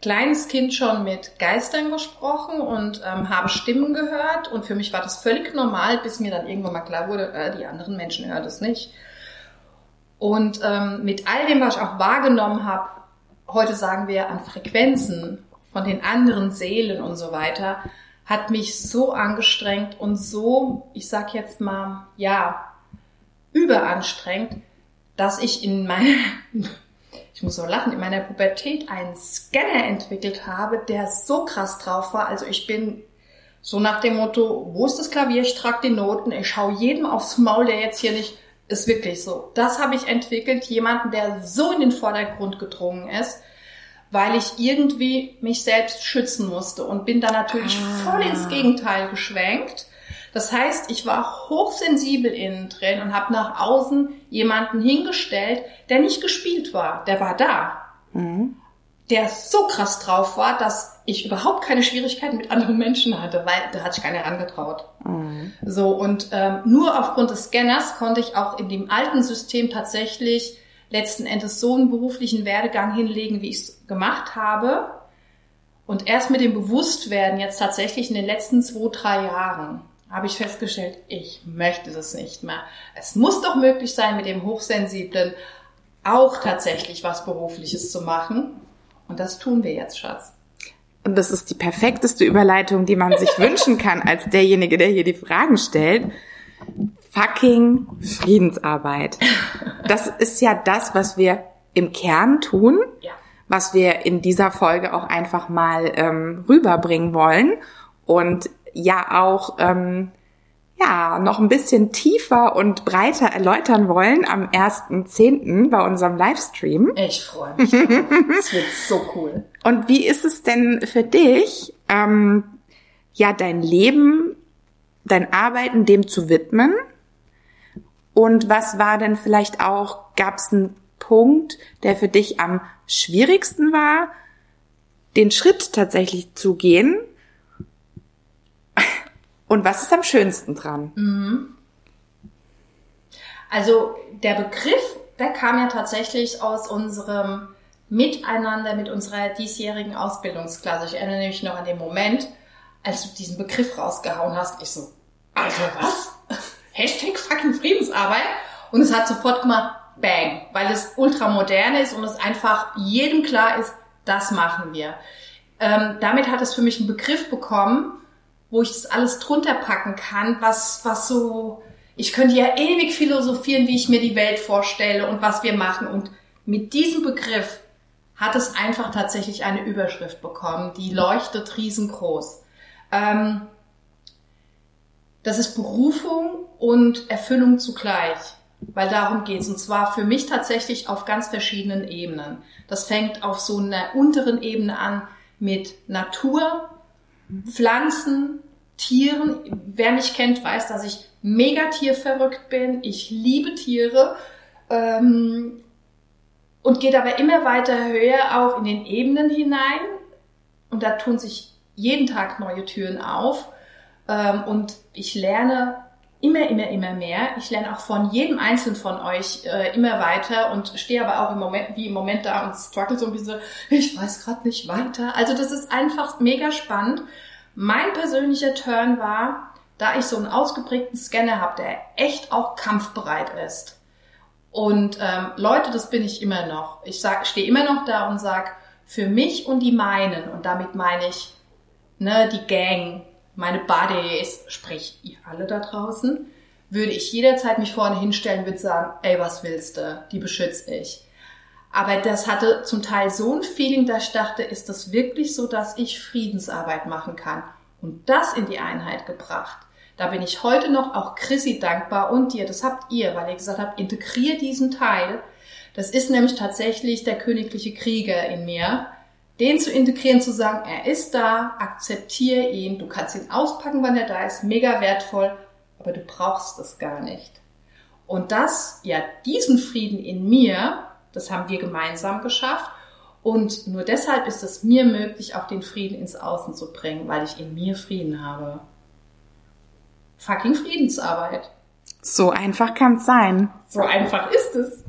kleines Kind schon mit Geistern gesprochen und ähm, habe Stimmen gehört und für mich war das völlig normal, bis mir dann irgendwann mal klar wurde, äh, die anderen Menschen hören das nicht. Und ähm, mit all dem, was ich auch wahrgenommen habe, heute sagen wir an Frequenzen von den anderen Seelen und so weiter, hat mich so angestrengt und so, ich sag jetzt mal, ja, überanstrengend, dass ich in meiner, ich muss so lachen, in meiner Pubertät einen Scanner entwickelt habe, der so krass drauf war. Also ich bin so nach dem Motto, wo ist das Klavier? Ich trage die Noten, ich schaue jedem aufs Maul, der jetzt hier nicht, ist wirklich so. Das habe ich entwickelt, jemanden, der so in den Vordergrund gedrungen ist, weil ich irgendwie mich selbst schützen musste und bin da natürlich ah. voll ins Gegenteil geschwenkt. Das heißt, ich war hochsensibel innen drin und habe nach außen jemanden hingestellt, der nicht gespielt war, der war da. Mhm. Der so krass drauf war, dass ich überhaupt keine Schwierigkeiten mit anderen Menschen hatte, weil da hat sich keiner herangetraut. Mhm. So, und ähm, nur aufgrund des Scanners konnte ich auch in dem alten System tatsächlich letzten Endes so einen beruflichen Werdegang hinlegen, wie ich es gemacht habe. Und erst mit dem Bewusstwerden jetzt tatsächlich in den letzten zwei, drei Jahren habe ich festgestellt, ich möchte das nicht mehr. Es muss doch möglich sein, mit dem Hochsensiblen auch tatsächlich was Berufliches zu machen. Und das tun wir jetzt, Schatz. Und das ist die perfekteste Überleitung, die man sich <laughs> wünschen kann als derjenige, der hier die Fragen stellt. Fucking Friedensarbeit. Das ist ja das, was wir im Kern tun, ja. was wir in dieser Folge auch einfach mal ähm, rüberbringen wollen. Und ja auch ähm, ja noch ein bisschen tiefer und breiter erläutern wollen am 1.10. bei unserem Livestream. Ich freue mich. das wird so cool. Und wie ist es denn für dich, ähm, ja, dein Leben, dein Arbeiten dem zu widmen? Und was war denn vielleicht auch, gab es einen Punkt, der für dich am schwierigsten war, den Schritt tatsächlich zu gehen? Und was ist am schönsten dran? Mhm. Also der Begriff, der kam ja tatsächlich aus unserem Miteinander mit unserer diesjährigen Ausbildungsklasse. Ich erinnere mich noch an den Moment, als du diesen Begriff rausgehauen hast. Ich so, Alter, was? <laughs> Hashtag fucking Friedensarbeit. Und es hat sofort gemacht, bang, weil es ultramodern ist und es einfach jedem klar ist, das machen wir. Ähm, damit hat es für mich einen Begriff bekommen, wo ich das alles drunter packen kann, was, was so, ich könnte ja ewig philosophieren, wie ich mir die Welt vorstelle und was wir machen. Und mit diesem Begriff hat es einfach tatsächlich eine Überschrift bekommen, die leuchtet riesengroß. Ähm, das ist Berufung und Erfüllung zugleich, weil darum geht's. Und zwar für mich tatsächlich auf ganz verschiedenen Ebenen. Das fängt auf so einer unteren Ebene an mit Natur, Pflanzen, Tieren. Wer mich kennt, weiß, dass ich mega tierverrückt bin. Ich liebe Tiere. Ähm, und geht aber immer weiter höher auch in den Ebenen hinein. Und da tun sich jeden Tag neue Türen auf. Ähm, und ich lerne immer, immer, immer mehr. Ich lerne auch von jedem Einzelnen von euch äh, immer weiter und stehe aber auch im Moment, wie im Moment da und struggle so ein bisschen, ich weiß gerade nicht weiter. Also das ist einfach mega spannend. Mein persönlicher Turn war, da ich so einen ausgeprägten Scanner habe, der echt auch kampfbereit ist. Und ähm, Leute, das bin ich immer noch. Ich stehe immer noch da und sag, für mich und die meinen, und damit meine ich ne, die Gang, meine Buddies, sprich ihr alle da draußen, würde ich jederzeit mich vorne hinstellen, würde sagen, ey, was willst du? Die beschütze ich. Aber das hatte zum Teil so ein Feeling, dass ich dachte, ist das wirklich so, dass ich Friedensarbeit machen kann? Und das in die Einheit gebracht. Da bin ich heute noch auch Chrissy dankbar und dir. Das habt ihr, weil ihr gesagt habt, integrier diesen Teil. Das ist nämlich tatsächlich der königliche Krieger in mir. Den zu integrieren, zu sagen, er ist da, akzeptiere ihn, du kannst ihn auspacken, wann er da ist, mega wertvoll, aber du brauchst es gar nicht. Und das, ja, diesen Frieden in mir, das haben wir gemeinsam geschafft. Und nur deshalb ist es mir möglich, auch den Frieden ins Außen zu bringen, weil ich in mir Frieden habe. Fucking Friedensarbeit. So einfach kann es sein. So einfach ist es.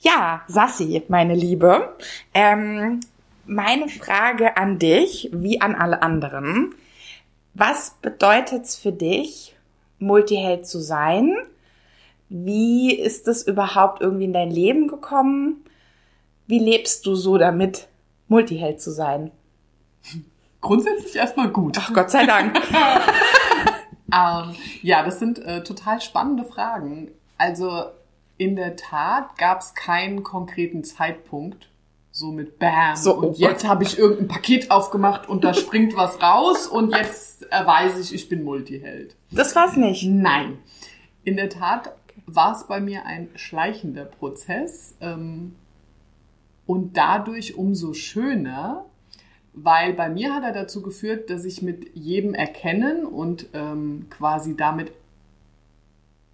Ja, Sassi, meine Liebe. Ähm, meine Frage an dich, wie an alle anderen. Was bedeutet es für dich, Multiheld zu sein? Wie ist es überhaupt irgendwie in dein Leben gekommen? Wie lebst du so damit, Multiheld zu sein? Grundsätzlich erstmal gut. Ach Gott sei Dank. <laughs> Ähm, ja, das sind äh, total spannende Fragen. Also in der Tat gab es keinen konkreten Zeitpunkt, so mit Bam. So, und oh jetzt habe ich irgendein Paket aufgemacht und da springt was raus und jetzt erweise ich, ich bin Multiheld. Das war's nicht. Nein. In der Tat war es bei mir ein schleichender Prozess ähm, und dadurch umso schöner, weil bei mir hat er dazu geführt, dass ich mit jedem Erkennen und ähm, quasi damit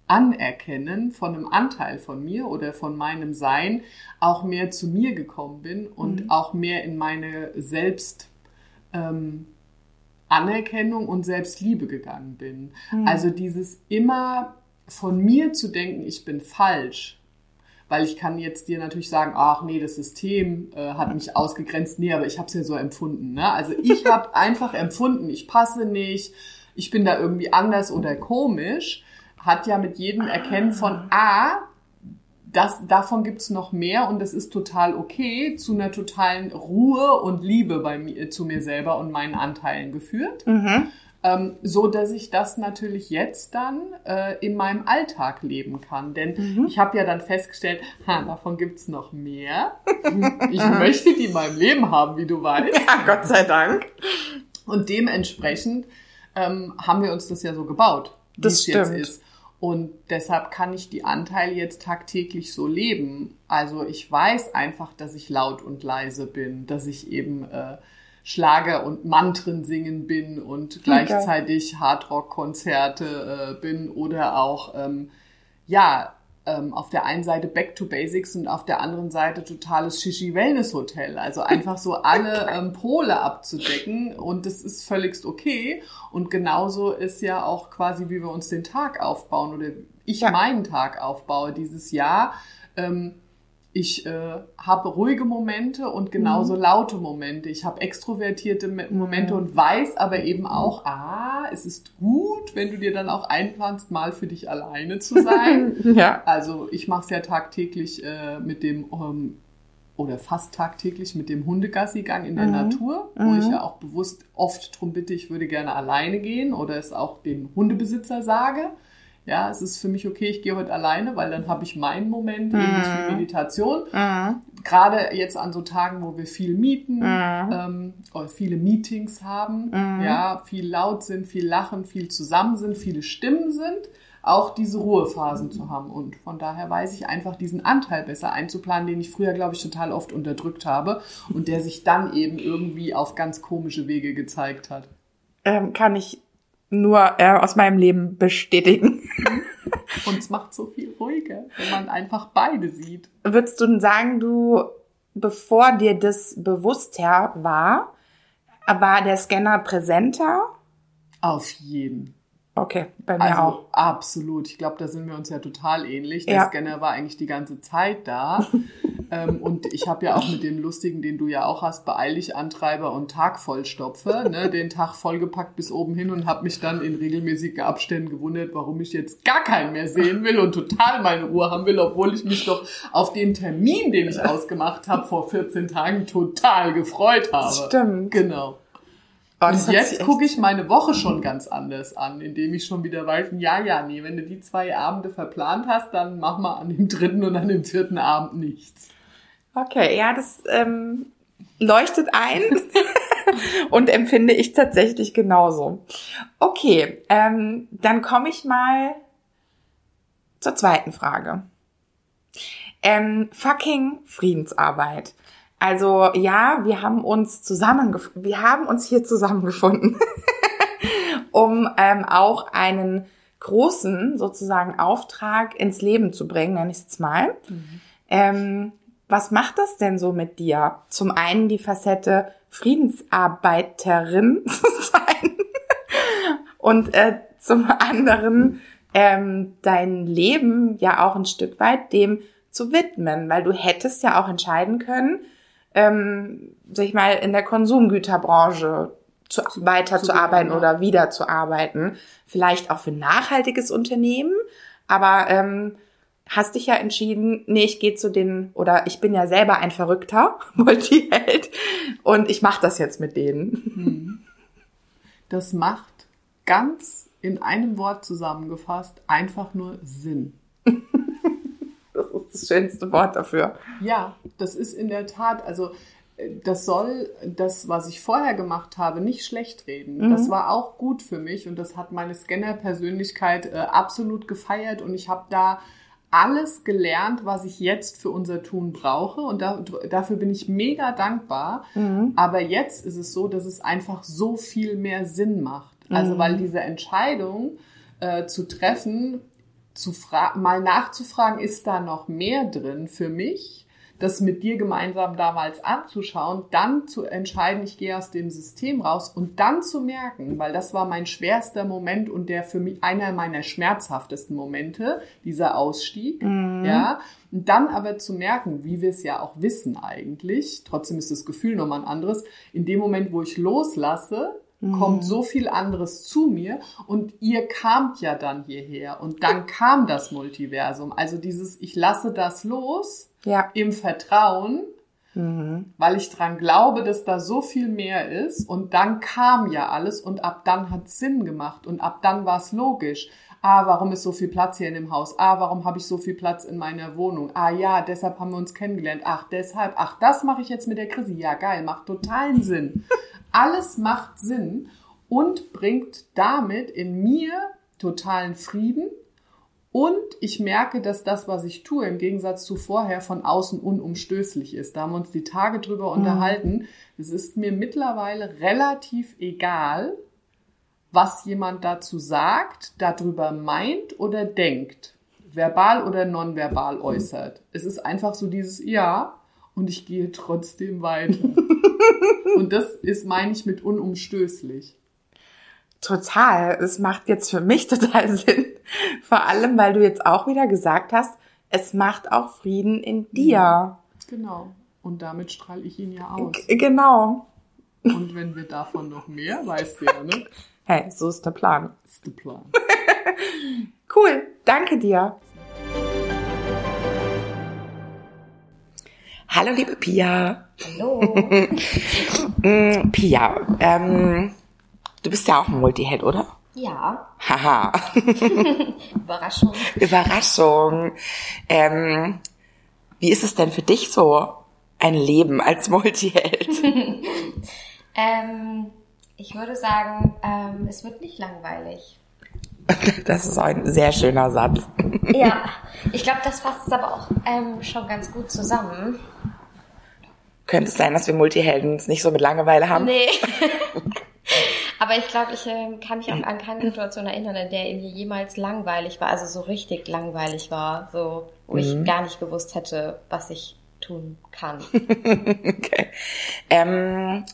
Anerkennen von einem Anteil von mir oder von meinem Sein auch mehr zu mir gekommen bin und auch mehr in meine Selbst ähm, Anerkennung und Selbstliebe gegangen bin. Also dieses immer von mir zu denken, ich bin falsch, weil ich kann jetzt dir natürlich sagen, ach nee, das System äh, hat mich ausgegrenzt, nee, aber ich habe es ja so empfunden. Ne? Also ich habe <laughs> einfach empfunden, ich passe nicht, ich bin da irgendwie anders oder komisch, hat ja mit jedem Erkennen von, ah, das, davon gibt's noch mehr und das ist total okay, zu einer totalen Ruhe und Liebe bei mir, zu mir selber und meinen Anteilen geführt. Ähm, so dass ich das natürlich jetzt dann äh, in meinem Alltag leben kann. Denn ich habe ja dann festgestellt, ha, davon gibt's noch mehr. Ich möchte die in meinem Leben haben, wie du weißt. Ja, Gott sei Dank. Und dementsprechend ähm, haben wir uns das ja so gebaut, wie Das es jetzt stimmt. ist. Und deshalb kann ich die Anteile jetzt tagtäglich so leben. Also ich weiß einfach, dass ich laut und leise bin, dass ich eben äh, Schlager und Mantren singen bin und gleichzeitig Hardrock-Konzerte äh, bin oder auch ähm, ja ähm, auf der einen Seite Back to Basics und auf der anderen Seite totales Shishi-Wellness-Hotel. Also einfach so alle ähm, Pole abzudecken und das ist völligst okay. Und genauso ist ja auch quasi, wie wir uns den Tag aufbauen oder ich Ja. meinen Tag aufbaue dieses Jahr. Ähm, ich äh, habe ruhige Momente und genauso laute Momente. Ich habe extrovertierte Me- Momente und weiß aber eben auch, ah, es ist gut, wenn du dir dann auch einplanst, mal für dich alleine zu sein. <laughs> Ja. Also ich mache es ja tagtäglich äh, mit dem ähm, oder fast tagtäglich mit dem Hundegassigang in der Natur, wo ich ja auch bewusst oft drum bitte, ich würde gerne alleine gehen oder es auch dem Hundebesitzer sage. Ja, es ist für mich okay, ich gehe heute alleine, weil dann habe ich meinen Moment, ähnlich wie Meditation. Gerade jetzt an so Tagen, wo wir viel mieten ähm, oder viele Meetings haben, ja, viel laut sind, viel lachen, viel zusammen sind, viele Stimmen sind, auch diese Ruhephasen zu haben. Und von daher weiß ich einfach, diesen Anteil besser einzuplanen, den ich früher, glaube ich, total oft unterdrückt habe und der sich dann eben irgendwie auf ganz komische Wege gezeigt hat. Ähm, kann ich nur äh, aus meinem Leben bestätigen. Und es macht so viel ruhiger, wenn man einfach beide sieht. Würdest du denn sagen, du, bevor dir das bewusster war, war der Scanner präsenter? Auf jeden. Okay, bei mir Also auch. absolut. Ich glaube, da sind wir uns ja total ähnlich. Der Ja. Scanner war eigentlich die ganze Zeit da. <laughs> ähm, und ich habe ja auch mit dem lustigen, den du ja auch hast, beeil dich Antreiber und Tag vollstopfe, ne, den Tag vollgepackt bis oben hin und habe mich dann in regelmäßigen Abständen gewundert, warum ich jetzt gar keinen mehr sehen will und total meine Ruhe haben will, obwohl ich mich doch auf den Termin, den ich ausgemacht habe vor 14 Tagen, total gefreut habe. Stimmt. Genau. Oh, Und jetzt gucke ich meine Woche schon ganz anders an, indem ich schon wieder weiß, ja, ja, nee, wenn du die zwei Abende verplant hast, dann mach mal an dem dritten und an dem vierten Abend nichts. Okay, ja, das ähm, leuchtet ein <laughs> und empfinde ich tatsächlich genauso. Okay, ähm, dann komme ich mal zur zweiten Frage. Ähm, fucking Friedensarbeit. Also ja, wir haben uns zusammengef wir haben uns hier zusammengefunden, <laughs> um ähm, auch einen großen sozusagen Auftrag ins Leben zu bringen, nenne ich es jetzt mal. Ähm, was macht das denn so mit dir? Zum einen die Facette Friedensarbeiterin <laughs> zu sein und äh, zum anderen ähm, dein Leben ja auch ein Stück weit dem zu widmen, weil du hättest ja auch entscheiden können, ähm, sag ich mal, in der Konsumgüterbranche zu, weiter zu, zu arbeiten ja. oder wieder zu arbeiten. Vielleicht auch für ein nachhaltiges Unternehmen, aber ähm, hast dich ja entschieden, nee, ich gehe zu den, oder ich bin ja selber ein Verrückter, <laughs> Multiheld, und ich mache das jetzt mit denen. Das macht ganz in einem Wort zusammengefasst, einfach nur Sinn. <laughs> Das schönste Wort dafür. Ja, das ist in der Tat, also äh, das soll das, was ich vorher gemacht habe, nicht schlecht reden. Das war auch gut für mich und das hat meine Scanner-Persönlichkeit äh, absolut gefeiert und ich habe da alles gelernt, was ich jetzt für unser Tun brauche und da, dafür bin ich mega dankbar. Aber jetzt ist es so, dass es einfach so viel mehr Sinn macht. Also weil diese Entscheidung äh, zu treffen, zu mal nachzufragen, ist da noch mehr drin für mich? Das mit dir gemeinsam damals anzuschauen, dann zu entscheiden, ich gehe aus dem System raus und dann zu merken, weil das war mein schwerster Moment und der für mich einer meiner schmerzhaftesten Momente, dieser Ausstieg, ja, und dann aber zu merken, wie wir es ja auch wissen eigentlich, trotzdem ist das Gefühl nochmal ein anderes, in dem Moment, wo ich loslasse, kommt so viel anderes zu mir und ihr kamt ja dann hierher und dann kam das Multiversum. Also dieses, ich lasse das los Ja. im Vertrauen, weil ich dran glaube, dass da so viel mehr ist und dann kam ja alles und ab dann hat Sinn gemacht und ab dann war es logisch. Ah, warum ist so viel Platz hier in dem Haus? Ah, warum habe ich so viel Platz in meiner Wohnung? Ah ja, deshalb haben wir uns kennengelernt. Ach, deshalb. Ach, das mache ich jetzt mit der Chrissy. Ja, geil, macht totalen Sinn. <laughs> Alles macht Sinn und bringt damit in mir totalen Frieden. Und ich merke, dass das, was ich tue, im Gegensatz zu vorher von außen unumstößlich ist. Da haben wir uns die Tage drüber unterhalten. Es ist mir mittlerweile relativ egal, was jemand dazu sagt, darüber meint oder denkt, verbal oder nonverbal äußert. Es ist einfach so dieses Ja und ich gehe trotzdem weiter. <laughs> und das ist, meine ich, mit unumstößlich. Total. Es macht jetzt für mich <laughs> total Sinn. Vor allem, weil du jetzt auch wieder gesagt hast, es macht auch Frieden in dir. Genau. Und damit strahle ich ihn ja aus. G- Genau. Und wenn wir davon noch mehr, weißt du ja, ne? <laughs> Hey, so ist der Plan. Ist der Plan. <laughs> Cool. Danke dir. Hallo, liebe Pia. Hallo. <laughs> Mm, Pia, ähm, du bist ja auch ein Multihead, oder? Ja, Haha. <laughs> Überraschung. Überraschung. Ähm, wie ist es denn für dich so, ein Leben als Multiheld? Ähm, ich würde sagen, ähm, es wird nicht langweilig. <laughs> Das ist ein sehr schöner Satz. <laughs> Ja, ich glaube, das fasst es aber auch ähm, schon ganz gut zusammen. Könnte es sein, dass wir Multihelden nicht so mit Langeweile haben? Nee. <laughs> aber ich glaube, ich ähm, kann mich auch an keine Situation erinnern, in der mir jemals langweilig war, also so richtig langweilig war, so wo ich gar nicht gewusst hätte, was ich tun kann. Okay. Ähm,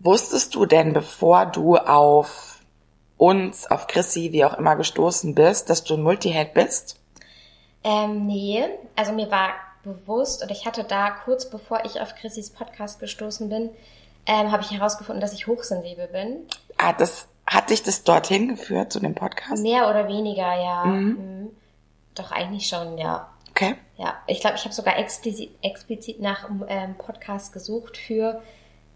wusstest du denn, bevor du auf uns, auf Chrissy, wie auch immer gestoßen bist, dass du ein Multiheld bist? Ähm, nee, also mir war bewusst, und ich hatte da kurz bevor ich auf Chrissys Podcast gestoßen bin, ähm, habe ich herausgefunden, dass ich hochsensibel bin. Ah, das hat dich das dorthin geführt zu dem Podcast? Mehr oder weniger, ja. Mhm. Doch eigentlich schon, ja. Okay. Ja, ich glaube, ich habe sogar explizit, explizit nach ähm, Podcast gesucht für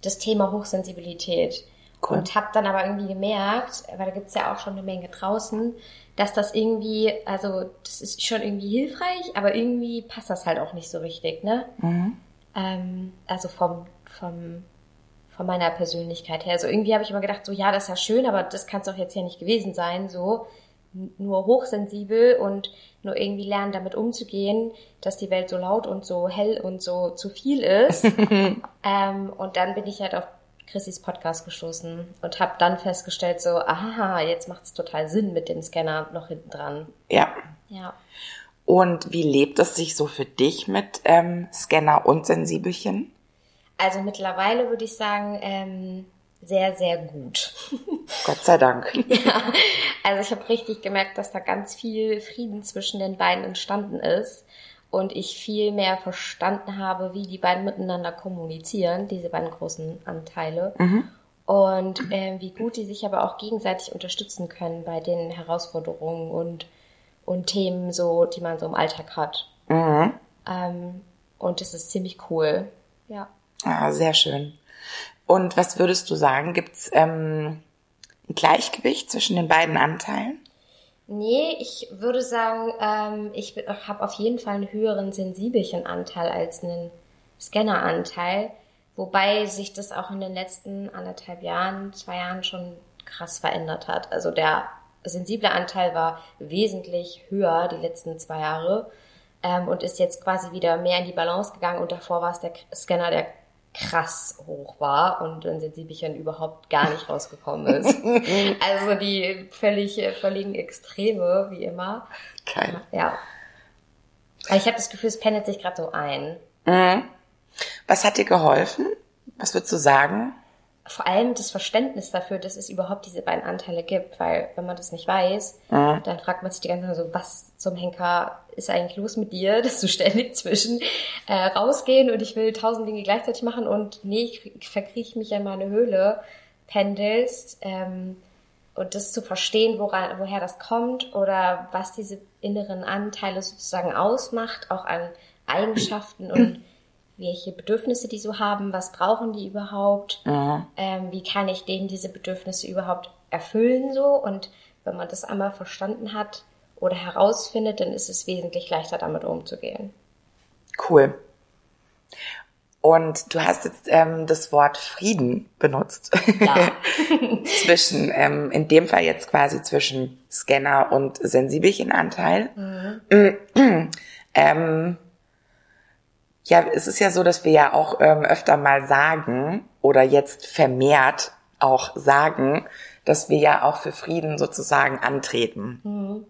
das Thema Hochsensibilität. Cool. Und habe dann aber irgendwie gemerkt, weil da gibt's ja auch schon eine Menge draußen, dass das irgendwie, also das ist schon irgendwie hilfreich, aber irgendwie passt das halt auch nicht so richtig, ne? Ähm, also vom, vom, von meiner Persönlichkeit her. Also irgendwie habe ich immer gedacht, so ja, das ist ja schön, aber das kann es doch jetzt ja nicht gewesen sein, so nur hochsensibel und nur irgendwie lernen, damit umzugehen, dass die Welt so laut und so hell und so zu viel ist. <laughs> ähm, und dann bin ich halt auf Chrissys Podcast gestoßen und habe dann festgestellt, so, aha, jetzt macht es total Sinn mit dem Scanner noch hinten dran. Ja. Ja. Und wie lebt es sich so für dich mit ähm, Scanner und Sensibelchen? Also mittlerweile würde ich sagen, ähm, sehr, sehr gut. <laughs> Gott sei Dank. <laughs> Also ich habe richtig gemerkt, dass da ganz viel Frieden zwischen den beiden entstanden ist und ich viel mehr verstanden habe, wie die beiden miteinander kommunizieren, diese beiden großen Anteile. Und ähm, wie gut die sich aber auch gegenseitig unterstützen können bei den Herausforderungen und, und Themen, so, die man so im Alltag hat. Ähm, und das ist ziemlich cool. Ja. Ah, sehr schön. Und was würdest du sagen? Gibt's ähm, ein Gleichgewicht zwischen den beiden Anteilen? Nee, ich würde sagen, ähm, ich habe auf jeden Fall einen höheren sensibelchen Anteil als einen Scanneranteil, wobei sich das auch in den letzten anderthalb Jahren, zwei Jahren schon krass verändert hat. Also der sensible Anteil war wesentlich höher die letzten zwei Jahre ähm, und ist jetzt quasi wieder mehr in die Balance gegangen und davor war es der Scanner, der krass hoch war und in Sensibelchen überhaupt gar nicht rausgekommen ist. <laughs> also die völlig, völligen Extreme, wie immer. Geil. Ja. Aber ich habe das Gefühl, es pendelt sich gerade so ein. Mhm. Was hat dir geholfen? Was würdest du sagen? Vor allem das Verständnis dafür, dass es überhaupt diese beiden Anteile gibt, weil wenn man das nicht weiß, Mhm. dann fragt man sich die ganze Zeit so, was zum Henker ist eigentlich los mit dir, <laughs> dass du ständig zwischen äh, rausgehen und ich will tausend Dinge gleichzeitig machen und nee, ich verkrieche mich in meine Höhle, pendelst ähm, und das zu verstehen, woran, woher das kommt oder was diese inneren Anteile sozusagen ausmacht, auch an Eigenschaften und <clears throat> welche Bedürfnisse die so haben, was brauchen die überhaupt, ähm, wie kann ich denen diese Bedürfnisse überhaupt erfüllen so und wenn man das einmal verstanden hat oder herausfindet, dann ist es wesentlich leichter damit umzugehen. Cool. Und du hast jetzt ähm, das Wort Frieden benutzt. Ja. <laughs> zwischen, ähm, in dem Fall jetzt quasi zwischen Scanner und Sensibelchenanteil. <clears throat> ähm, ja, es ist ja so, dass wir ja auch ähm, öfter mal sagen oder jetzt vermehrt auch sagen, dass wir ja auch für Frieden sozusagen antreten.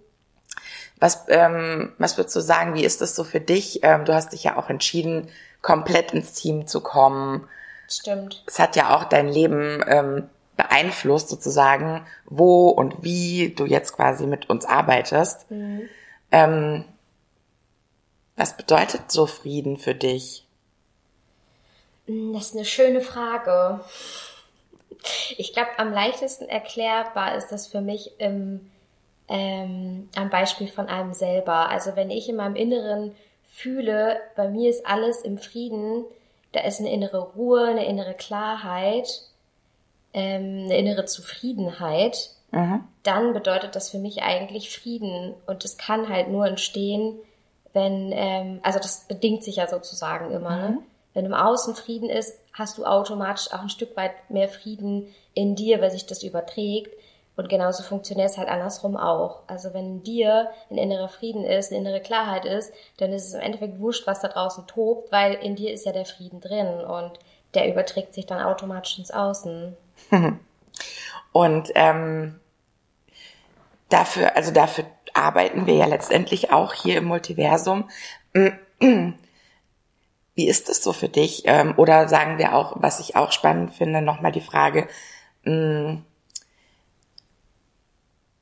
Was, ähm, was würdest du sagen, wie ist das so für dich? Ähm, du hast dich ja auch entschieden, komplett ins Team zu kommen. Stimmt. Es hat ja auch dein Leben ähm, beeinflusst, sozusagen, wo und wie du jetzt quasi mit uns arbeitest. Ähm, was bedeutet so Frieden für dich? Das ist eine schöne Frage. Ich glaube, am leichtesten erklärbar ist das für mich im, ähm, am Beispiel von einem selber. Also wenn ich in meinem Inneren fühle, bei mir ist alles im Frieden, da ist eine innere Ruhe, eine innere Klarheit, ähm, eine innere Zufriedenheit, dann bedeutet das für mich eigentlich Frieden. Und es kann halt nur entstehen, wenn, ähm, also das bedingt sich ja sozusagen immer, ne? Wenn im Außen Frieden ist, hast du automatisch auch ein Stück weit mehr Frieden in dir, weil sich das überträgt. Und genauso funktioniert es halt andersrum auch. Also wenn in dir ein innerer Frieden ist, eine innere Klarheit ist, dann ist es im Endeffekt wurscht, was da draußen tobt, weil in dir ist ja der Frieden drin und der überträgt sich dann automatisch ins Außen. <laughs> Und ähm, dafür, also dafür arbeiten wir ja letztendlich auch hier im Multiversum. <clears throat> Wie ist es so für dich? Ähm, oder sagen wir auch, was ich auch spannend finde, nochmal die Frage, mh,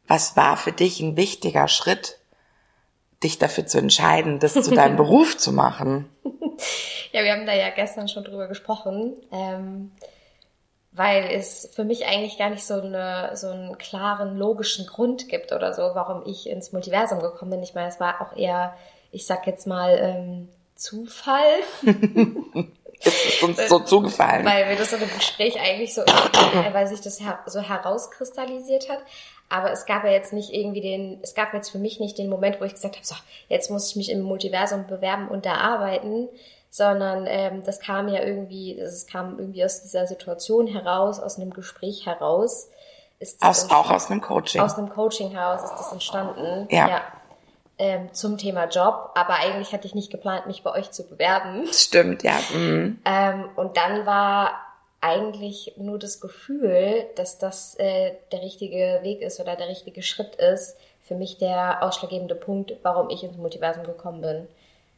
was war für dich ein wichtiger Schritt, dich dafür zu entscheiden, das zu deinem <laughs> Beruf zu machen? Ja, wir haben da ja gestern schon drüber gesprochen, ähm, weil es für mich eigentlich gar nicht so, eine, so einen klaren, logischen Grund gibt oder so, warum ich ins Multiversum gekommen bin. Ich meine, es war auch eher, ich sag jetzt mal, ähm, Zufall, <laughs> Ist uns so zugefallen? weil wir das in dem Gespräch eigentlich so, äh, weil sich das so herauskristallisiert hat. Aber es gab ja jetzt nicht irgendwie den, es gab jetzt für mich nicht den Moment, wo ich gesagt habe, so, jetzt muss ich mich im Multiversum bewerben und da arbeiten, sondern ähm, das kam ja irgendwie, es kam irgendwie aus dieser Situation heraus, aus einem Gespräch heraus. Ist das Aus, auch aus einem Coaching. aus einem Coaching heraus ist das entstanden. Ja. Ähm, zum Thema Job, aber eigentlich hatte ich nicht geplant, mich bei euch zu bewerben. <laughs> Stimmt, ja. Mhm. Ähm, und dann war eigentlich nur das Gefühl, dass das äh, der richtige Weg ist oder der richtige Schritt ist, für mich der ausschlaggebende Punkt, warum ich ins Multiversum gekommen bin.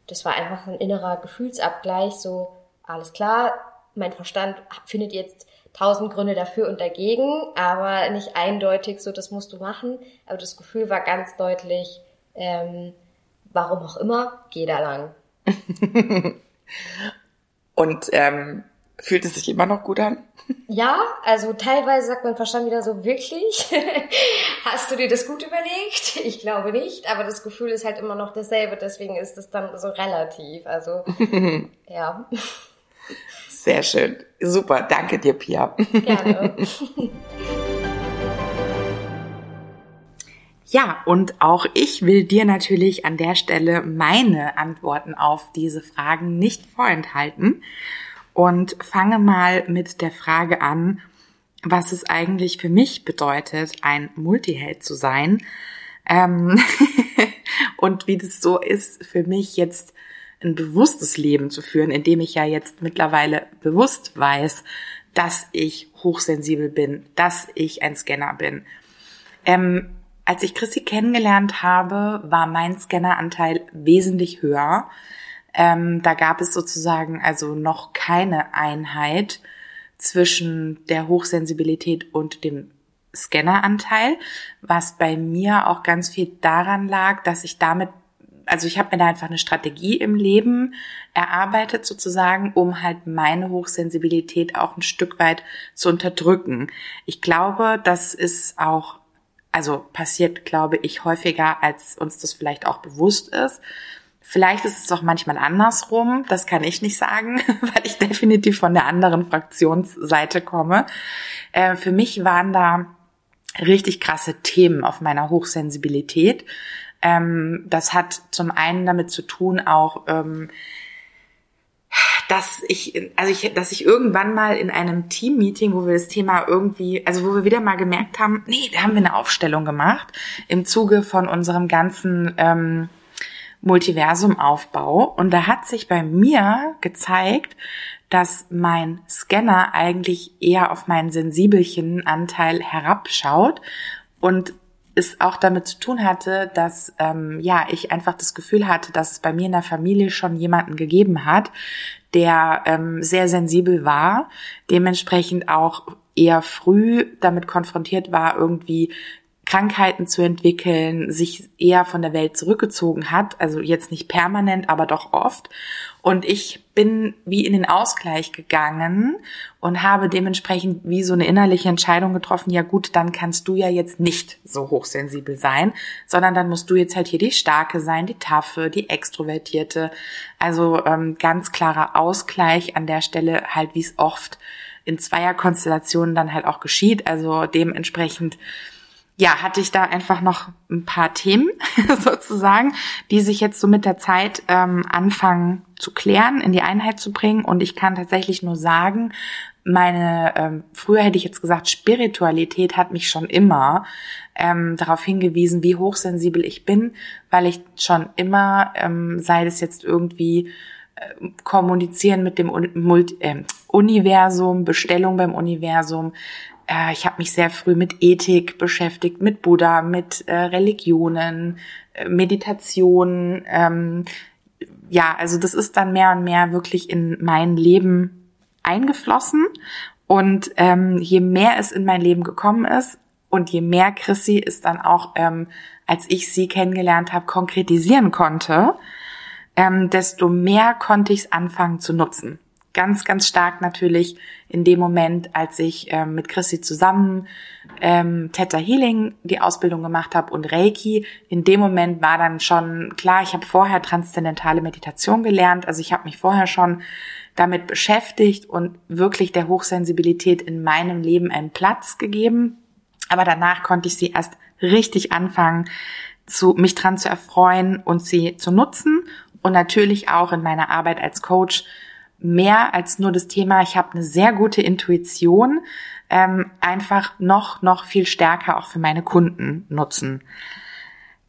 Das war einfach ein innerer Gefühlsabgleich, so alles klar, mein Verstand findet jetzt tausend Gründe dafür und dagegen, aber nicht eindeutig, so das musst du machen. Aber das Gefühl war ganz deutlich, ähm, warum auch immer, geh da lang. <laughs> Und ähm, fühlt es sich immer noch gut an? Ja, also teilweise sagt mein Verstand wieder so, wirklich? <laughs> Hast du dir das gut überlegt? Ich glaube nicht, aber das Gefühl ist halt immer noch dasselbe, deswegen ist es dann so relativ. Also, <laughs> ja, Sehr schön. Super. Danke dir, Pia. gerne. <laughs> Ja, und auch ich will dir natürlich an der Stelle meine Antworten auf diese Fragen nicht vorenthalten und fange mal mit der Frage an, was es eigentlich für mich bedeutet, ein Multiheld zu sein. Ähm <laughs> und wie das so ist, für mich jetzt ein bewusstes Leben zu führen, indem ich ja jetzt mittlerweile bewusst weiß, dass ich hochsensibel bin, dass ich ein Scanner bin. Ähm, als ich Chrissy kennengelernt habe, war mein Scanneranteil wesentlich höher. Ähm, da gab es sozusagen also noch keine Einheit zwischen der Hochsensibilität und dem Scanneranteil, was bei mir auch ganz viel daran lag, dass ich damit, also ich habe mir da einfach eine Strategie im Leben erarbeitet sozusagen, um halt meine Hochsensibilität auch ein Stück weit zu unterdrücken. Ich glaube, das ist auch also passiert, glaube ich, häufiger, als uns das vielleicht auch bewusst ist. Vielleicht ist es auch manchmal andersrum, das kann ich nicht sagen, <laughs> weil ich definitiv von der anderen Fraktionsseite komme. Äh, für mich waren da richtig krasse Themen auf meiner Hochsensibilität. Ähm, das hat zum einen damit zu tun, auch ähm, dass ich, also ich, dass ich irgendwann mal in einem Team-Meeting, wo wir das Thema irgendwie, also wo wir wieder mal gemerkt haben, nee, da haben wir eine Aufstellung gemacht im Zuge von unserem ganzen ähm, Multiversum-Aufbau. Und da hat sich bei mir gezeigt, dass mein Scanner eigentlich eher auf meinen sensibelchen Anteil herabschaut und es auch damit zu tun hatte, dass ähm, ja ich einfach das Gefühl hatte, dass es bei mir in der Familie schon jemanden gegeben hat, der ähm, sehr sensibel war, dementsprechend auch eher früh damit konfrontiert war, irgendwie Krankheiten zu entwickeln, sich eher von der Welt zurückgezogen hat, also jetzt nicht permanent, aber doch oft. Und ich bin wie in den Ausgleich gegangen und habe dementsprechend wie so eine innerliche Entscheidung getroffen, ja gut, dann kannst du ja jetzt nicht so hochsensibel sein, sondern dann musst du jetzt halt hier die Starke sein, die Taffe, die Extrovertierte. Also ähm, ganz klarer Ausgleich an der Stelle halt, wie es oft in Zweierkonstellationen dann halt auch geschieht. Also dementsprechend ja, hatte ich da einfach noch ein paar Themen <laughs> sozusagen, die sich jetzt so mit der Zeit ähm, anfangen zu klären, in die Einheit zu bringen. Und ich kann tatsächlich nur sagen, meine, ähm, früher hätte ich jetzt gesagt, Spiritualität hat mich schon immer ähm, darauf hingewiesen, wie hochsensibel ich bin, weil ich schon immer, ähm, sei es jetzt irgendwie äh, kommunizieren mit dem Mult äh, Universum, Bestellung beim Universum, äh, ich habe mich sehr früh mit Ethik beschäftigt, mit Buddha, mit äh, Religionen, äh, Meditation. Ähm, ja, also das ist dann mehr und mehr wirklich in mein Leben eingeflossen. Und ähm, je mehr es in mein Leben gekommen ist und je mehr Chrissy es dann auch, ähm, als ich sie kennengelernt habe, konkretisieren konnte, ähm, desto mehr konnte ich es anfangen zu nutzen ganz, ganz stark natürlich in dem Moment, als ich ähm, mit Chrissy zusammen ähm, Theta Healing die Ausbildung gemacht habe und Reiki. In dem Moment war dann schon klar, ich habe vorher transzendentale Meditation gelernt, also ich habe mich vorher schon damit beschäftigt und wirklich der Hochsensibilität in meinem Leben einen Platz gegeben. Aber danach konnte ich sie erst richtig anfangen, zu, mich dran zu erfreuen und sie zu nutzen und natürlich auch in meiner Arbeit als Coach mehr als nur das Thema, ich habe eine sehr gute Intuition, ähm, einfach noch, noch viel stärker auch für meine Kunden nutzen.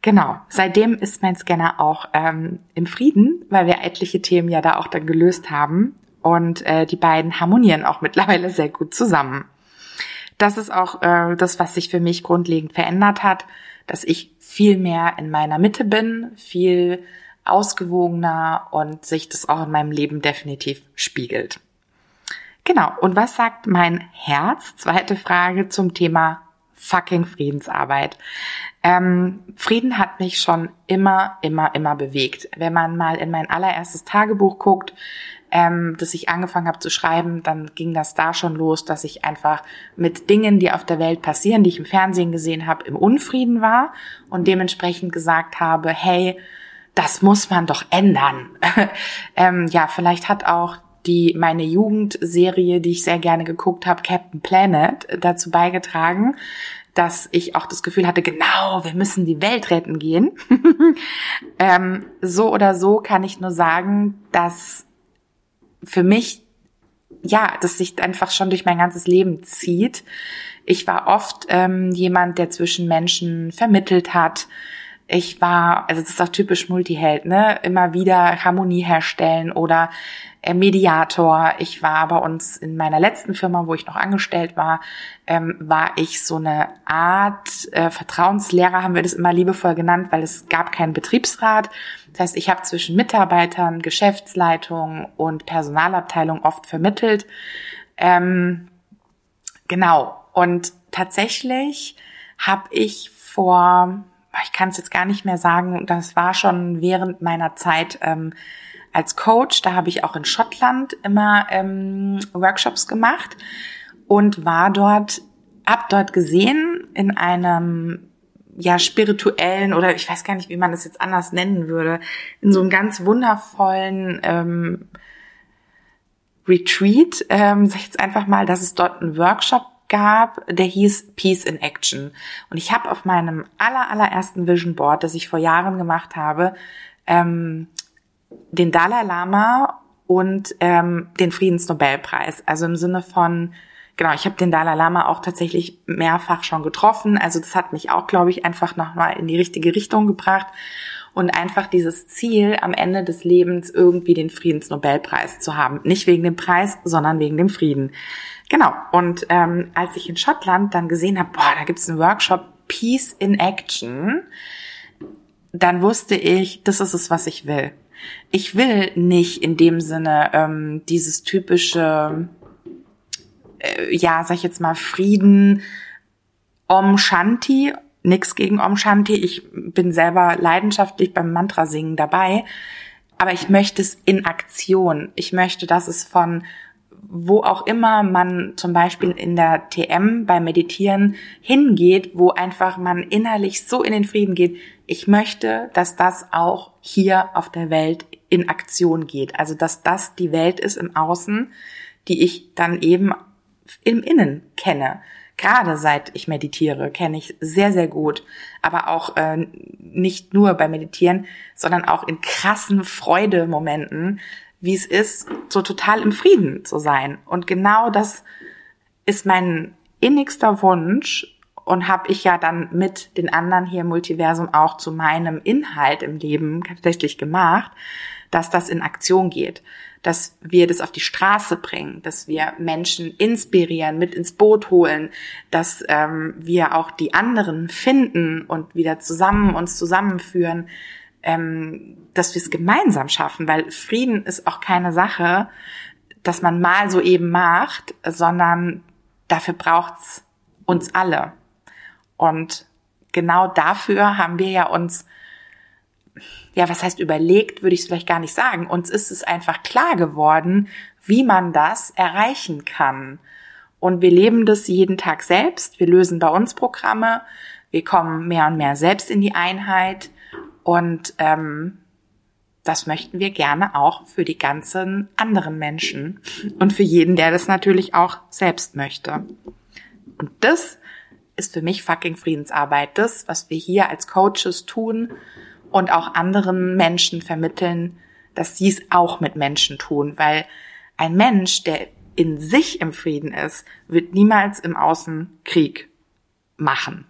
Genau, seitdem ist mein Scanner auch ähm, im Frieden, weil wir etliche Themen ja da auch dann gelöst haben und äh, die beiden harmonieren auch mittlerweile sehr gut zusammen. Das ist auch äh, das, was sich für mich grundlegend verändert hat, dass ich viel mehr in meiner Mitte bin, viel ausgewogener und sich das auch in meinem Leben definitiv spiegelt. Genau. Und was sagt mein Herz? Zweite Frage zum Thema fucking Friedensarbeit. Ähm, Frieden hat mich schon immer, immer, immer bewegt. Wenn man mal in mein allererstes Tagebuch guckt, ähm, das ich angefangen habe zu schreiben, dann ging das da schon los, dass ich einfach mit Dingen, die auf der Welt passieren, die ich im Fernsehen gesehen habe, im Unfrieden war und dementsprechend gesagt habe, hey, das muss man doch ändern. <laughs> ähm, ja, vielleicht hat auch die meine Jugendserie, die ich sehr gerne geguckt habe, Captain Planet, dazu beigetragen, dass ich auch das Gefühl hatte, genau, wir müssen die Welt retten gehen. <laughs> ähm, so oder so kann ich nur sagen, dass für mich, ja, das sich einfach schon durch mein ganzes Leben zieht. Ich war oft ähm, jemand, der zwischen Menschen vermittelt hat, ich war, also das ist auch typisch Multiheld, ne? Immer wieder Harmonie herstellen oder äh, Mediator. Ich war bei uns in meiner letzten Firma, wo ich noch angestellt war, ähm, war ich so eine Art äh, Vertrauenslehrer, haben wir das immer liebevoll genannt, weil es gab keinen Betriebsrat. Das heißt, ich habe zwischen Mitarbeitern, Geschäftsleitung und Personalabteilung oft vermittelt. Ähm, genau. Und tatsächlich habe ich vor ich kann es jetzt gar nicht mehr sagen, das war schon während meiner Zeit ähm, als Coach. Da habe ich auch in Schottland immer ähm, Workshops gemacht und war dort, ab dort gesehen in einem ja spirituellen oder ich weiß gar nicht, wie man das jetzt anders nennen würde, in so einem ganz wundervollen ähm, Retreat, ähm, sag ich jetzt einfach mal, dass es dort einen Workshop gab, der hieß Peace in Action. Und ich habe auf meinem aller, allerersten Vision Board, das ich vor Jahren gemacht habe, ähm, den Dalai Lama und ähm, den Friedensnobelpreis. Also im Sinne von, genau, ich habe den Dalai Lama auch tatsächlich mehrfach schon getroffen. Also das hat mich auch, glaube ich, einfach nochmal in die richtige Richtung gebracht. Und einfach dieses Ziel, am Ende des Lebens irgendwie den Friedensnobelpreis zu haben. Nicht wegen dem Preis, sondern wegen dem Frieden. Genau. Und ähm, als ich in Schottland dann gesehen habe, boah, da gibt's einen Workshop Peace in Action, dann wusste ich, das ist es, was ich will. Ich will nicht in dem Sinne ähm, dieses typische, äh, ja, sag ich jetzt mal, Frieden, Om Shanti, nix gegen Om Shanti. Ich bin selber leidenschaftlich beim Mantra singen dabei. Aber ich möchte es in Aktion. Ich möchte, dass es von wo auch immer man zum Beispiel in der TM beim Meditieren hingeht, wo einfach man innerlich so in den Frieden geht. Ich möchte, dass das auch hier auf der Welt in Aktion geht. Also, dass das die Welt ist im Außen, die ich dann eben im Innen kenne. Gerade seit ich meditiere, kenne ich sehr, sehr gut. Aber auch äh, nicht nur beim Meditieren, sondern auch in krassen Freudemomenten, wie es ist, so total im Frieden zu sein. Und genau das ist mein innigster Wunsch und habe ich ja dann mit den anderen hier im Multiversum auch zu meinem Inhalt im Leben tatsächlich gemacht, dass das in Aktion geht, dass wir das auf die Straße bringen, dass wir Menschen inspirieren, mit ins Boot holen, dass ähm, wir auch die anderen finden und wieder zusammen uns zusammenführen, ähm, dass wir es gemeinsam schaffen, weil Frieden ist auch keine Sache, dass man mal so eben macht, sondern dafür braucht's uns alle. Und genau dafür haben wir ja uns, ja, was heißt überlegt, würde ich es vielleicht gar nicht sagen. Uns ist es einfach klar geworden, wie man das erreichen kann. Und wir leben das jeden Tag selbst. Wir lösen bei uns Programme. Wir kommen mehr und mehr selbst in die Einheit. Und ähm, das möchten wir gerne auch für die ganzen anderen Menschen und für jeden, der das natürlich auch selbst möchte. Und das ist für mich fucking Friedensarbeit. Das, was wir hier als Coaches tun und auch anderen Menschen vermitteln, dass sie es auch mit Menschen tun, weil ein Mensch, der in sich im Frieden ist, wird niemals im Außen Krieg machen.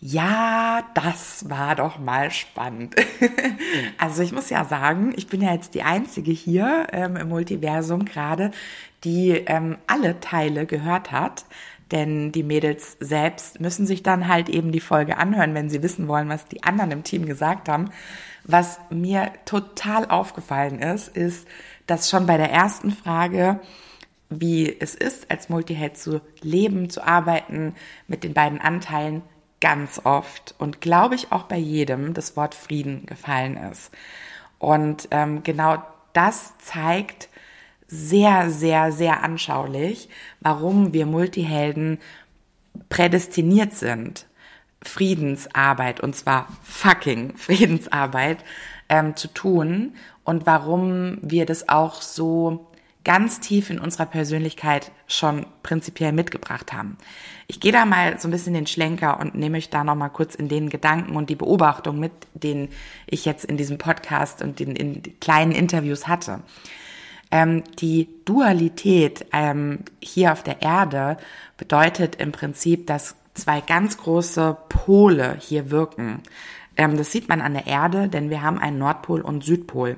Ja, das war doch mal spannend. <laughs> also ich muss ja sagen, ich bin ja jetzt die Einzige hier ähm, im Multiversum gerade, die ähm, alle Teile gehört hat. Denn die Mädels selbst müssen sich dann halt eben die Folge anhören, wenn sie wissen wollen, was die anderen im Team gesagt haben. Was mir total aufgefallen ist, ist, dass schon bei der ersten Frage, wie es ist, als Multiheld zu leben, zu arbeiten, mit den beiden Anteilen, ganz oft und glaube ich auch bei jedem das Wort Frieden gefallen ist. Und ähm, genau das zeigt sehr, sehr, sehr anschaulich, warum wir Multihelden prädestiniert sind, Friedensarbeit, und zwar fucking <laughs> Friedensarbeit, ähm, zu tun und warum wir das auch so ganz tief in unserer Persönlichkeit schon prinzipiell mitgebracht haben. Ich gehe da mal so ein bisschen den Schlenker und nehme euch da nochmal kurz in den Gedanken und die Beobachtung mit, denen ich jetzt in diesem Podcast und in, in kleinen Interviews hatte. Ähm, die Dualität ähm, hier auf der Erde bedeutet im Prinzip, dass zwei ganz große Pole hier wirken. Ähm, das sieht man an der Erde, denn wir haben einen Nordpol und Südpol.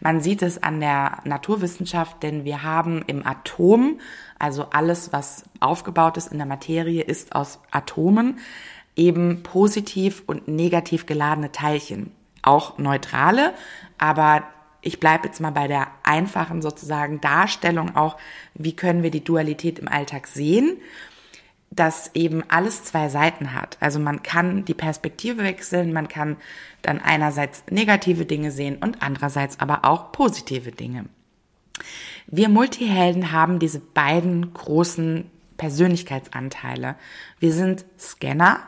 Man sieht es an der Naturwissenschaft, denn wir haben im Atom, also alles, was aufgebaut ist in der Materie, ist aus Atomen, eben positiv und negativ geladene Teilchen. Auch neutrale, aber ich bleibe jetzt mal bei der einfachen sozusagen Darstellung auch, wie können wir die Dualität im Alltag sehen dass eben alles zwei Seiten hat. Also man kann die Perspektive wechseln, man kann dann einerseits negative Dinge sehen und andererseits aber auch positive Dinge. Wir Multihelden haben diese beiden großen Persönlichkeitsanteile. Wir sind Scanner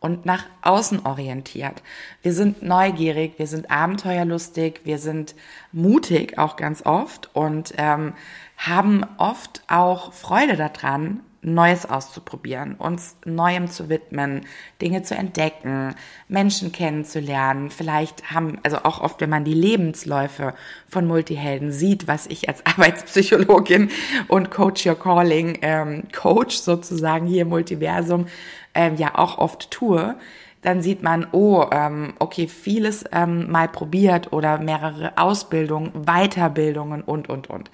und nach außen orientiert. Wir sind neugierig, wir sind abenteuerlustig, wir sind mutig auch ganz oft und ähm, haben oft auch Freude daran, Neues auszuprobieren, uns Neuem zu widmen, Dinge zu entdecken, Menschen kennenzulernen. Vielleicht haben, also auch oft, wenn man die Lebensläufe von Multihelden sieht, was ich als <laughs> Arbeitspsychologin und Coach Your Calling, ähm, Coach sozusagen hier im Multiversum, ähm, ja auch oft tue, dann sieht man, oh, ähm, okay, vieles ähm, mal probiert oder mehrere Ausbildungen, Weiterbildungen und, und, und.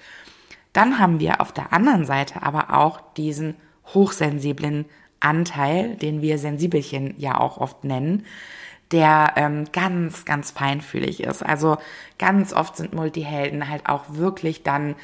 Dann haben wir auf der anderen Seite aber auch diesen hochsensiblen Anteil, den wir Sensibelchen ja auch oft nennen, der ähm, ganz, ganz feinfühlig ist. Also ganz oft sind Multihelden halt auch wirklich dann,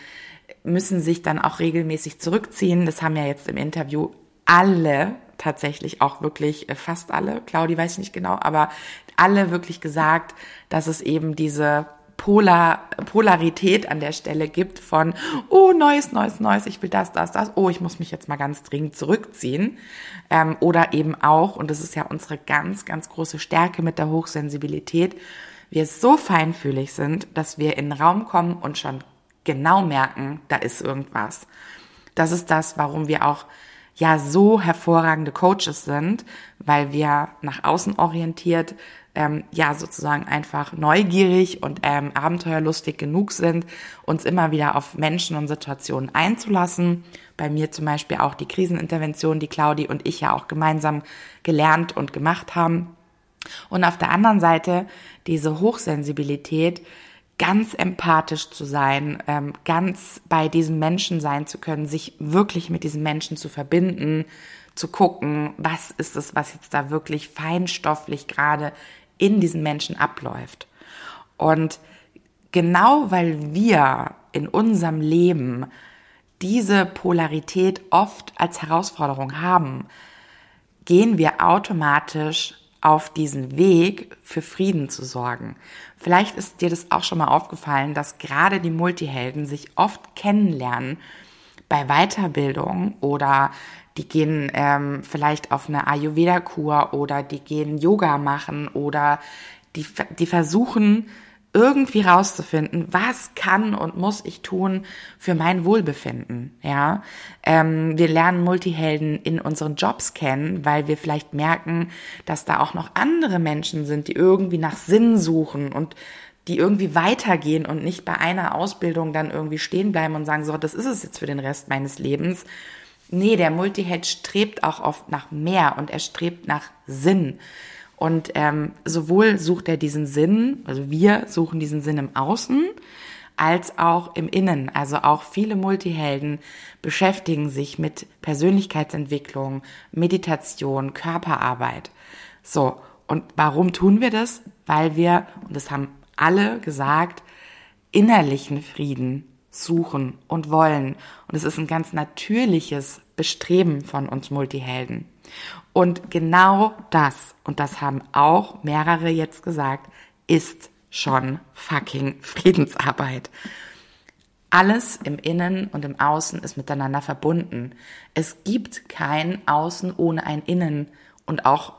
müssen sich dann auch regelmäßig zurückziehen. Das haben ja jetzt im Interview alle tatsächlich auch wirklich, äh, fast alle, Claudi weiß ich nicht genau, aber alle wirklich gesagt, dass es eben diese Polar, Polarität an der Stelle gibt von, oh, neues, neues, neues, ich will das, das, das, oh, ich muss mich jetzt mal ganz dringend zurückziehen. Ähm, oder eben auch, und das ist ja unsere ganz, ganz große Stärke mit der Hochsensibilität, wir so feinfühlig sind, dass wir in den Raum kommen und schon genau merken, da ist irgendwas. Das ist das, warum wir auch ja so hervorragende Coaches sind, weil wir nach außen orientiert ähm, ja sozusagen einfach neugierig und ähm, abenteuerlustig genug sind, uns immer wieder auf Menschen und Situationen einzulassen. Bei mir zum Beispiel auch die Krisenintervention, die Claudi und ich ja auch gemeinsam gelernt und gemacht haben. Und auf der anderen Seite diese Hochsensibilität, ganz empathisch zu sein, ähm, ganz bei diesem Menschen sein zu können, sich wirklich mit diesem Menschen zu verbinden, zu gucken, was ist es, was jetzt da wirklich feinstofflich gerade in diesen Menschen abläuft. Und genau weil wir in unserem Leben diese Polarität oft als Herausforderung haben, gehen wir automatisch auf diesen Weg für Frieden zu sorgen. Vielleicht ist dir das auch schon mal aufgefallen, dass gerade die Multihelden sich oft kennenlernen bei Weiterbildung oder die gehen ähm, vielleicht auf eine Ayurveda-Kur oder die gehen Yoga machen oder die, die versuchen irgendwie rauszufinden, was kann und muss ich tun für mein Wohlbefinden. Ja, ähm, wir lernen Multihelden in unseren Jobs kennen, weil wir vielleicht merken, dass da auch noch andere Menschen sind, die irgendwie nach Sinn suchen und die irgendwie weitergehen und nicht bei einer Ausbildung dann irgendwie stehen bleiben und sagen, so, das ist es jetzt für den Rest meines Lebens, Nee, der Multiheld strebt auch oft nach mehr und er strebt nach Sinn. Und ähm, sowohl sucht er diesen Sinn, also wir suchen diesen Sinn im Außen, als auch im Innen. Also auch viele Multihelden beschäftigen sich mit Persönlichkeitsentwicklung, Meditation, Körperarbeit. So, und warum tun wir das? Weil wir, und das haben alle gesagt, innerlichen Frieden suchen und wollen. Und es ist ein ganz natürliches Bestreben von uns Multihelden. Und genau das, und das haben auch mehrere jetzt gesagt, ist schon fucking Friedensarbeit. Alles im Innen und im Außen ist miteinander verbunden. Es gibt kein Außen ohne ein Innen und auch,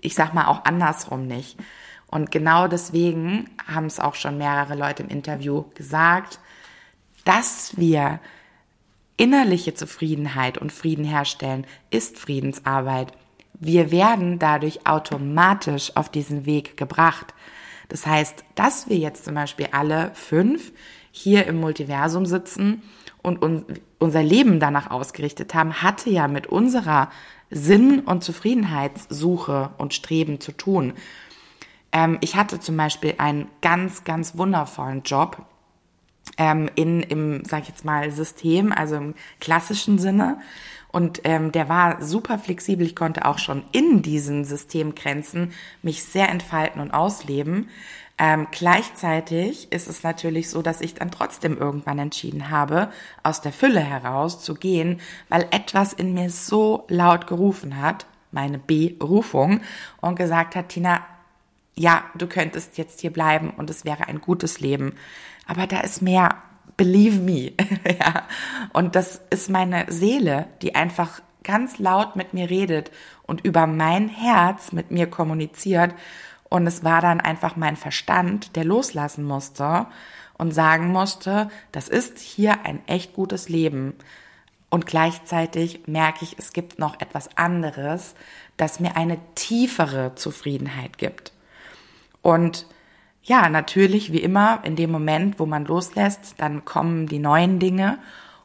ich sag mal, auch andersrum nicht. Und genau deswegen haben es auch schon mehrere Leute im Interview gesagt, dass wir innerliche Zufriedenheit und Frieden herstellen, ist Friedensarbeit. Wir werden dadurch automatisch auf diesen Weg gebracht. Das heißt, dass wir jetzt zum Beispiel alle fünf hier im Multiversum sitzen und unser Leben danach ausgerichtet haben, hatte ja mit unserer Sinn- und Zufriedenheitssuche und Streben zu tun. Ähm, ich hatte zum Beispiel einen ganz, ganz wundervollen Job ähm, in, im, sag ich jetzt mal, System, also im klassischen Sinne. Und ähm, der war super flexibel. Ich konnte auch schon in diesen Systemgrenzen mich sehr entfalten und ausleben. Ähm, gleichzeitig ist es natürlich so, dass ich dann trotzdem irgendwann entschieden habe, aus der Fülle heraus zu gehen, weil etwas in mir so laut gerufen hat, meine Berufung, und gesagt hat, Tina, ja, du könntest jetzt hier bleiben und es wäre ein gutes Leben. Aber da ist mehr, believe me. <laughs> ja. Und das ist meine Seele, die einfach ganz laut mit mir redet und über mein Herz mit mir kommuniziert und es war dann einfach mein Verstand, der loslassen musste und sagen musste, das ist hier ein echt gutes Leben. Und gleichzeitig merke ich, es gibt noch etwas anderes, das mir eine tiefere Zufriedenheit gibt. Und ja, natürlich, wie immer, in dem Moment, wo man loslässt, dann kommen die neuen Dinge.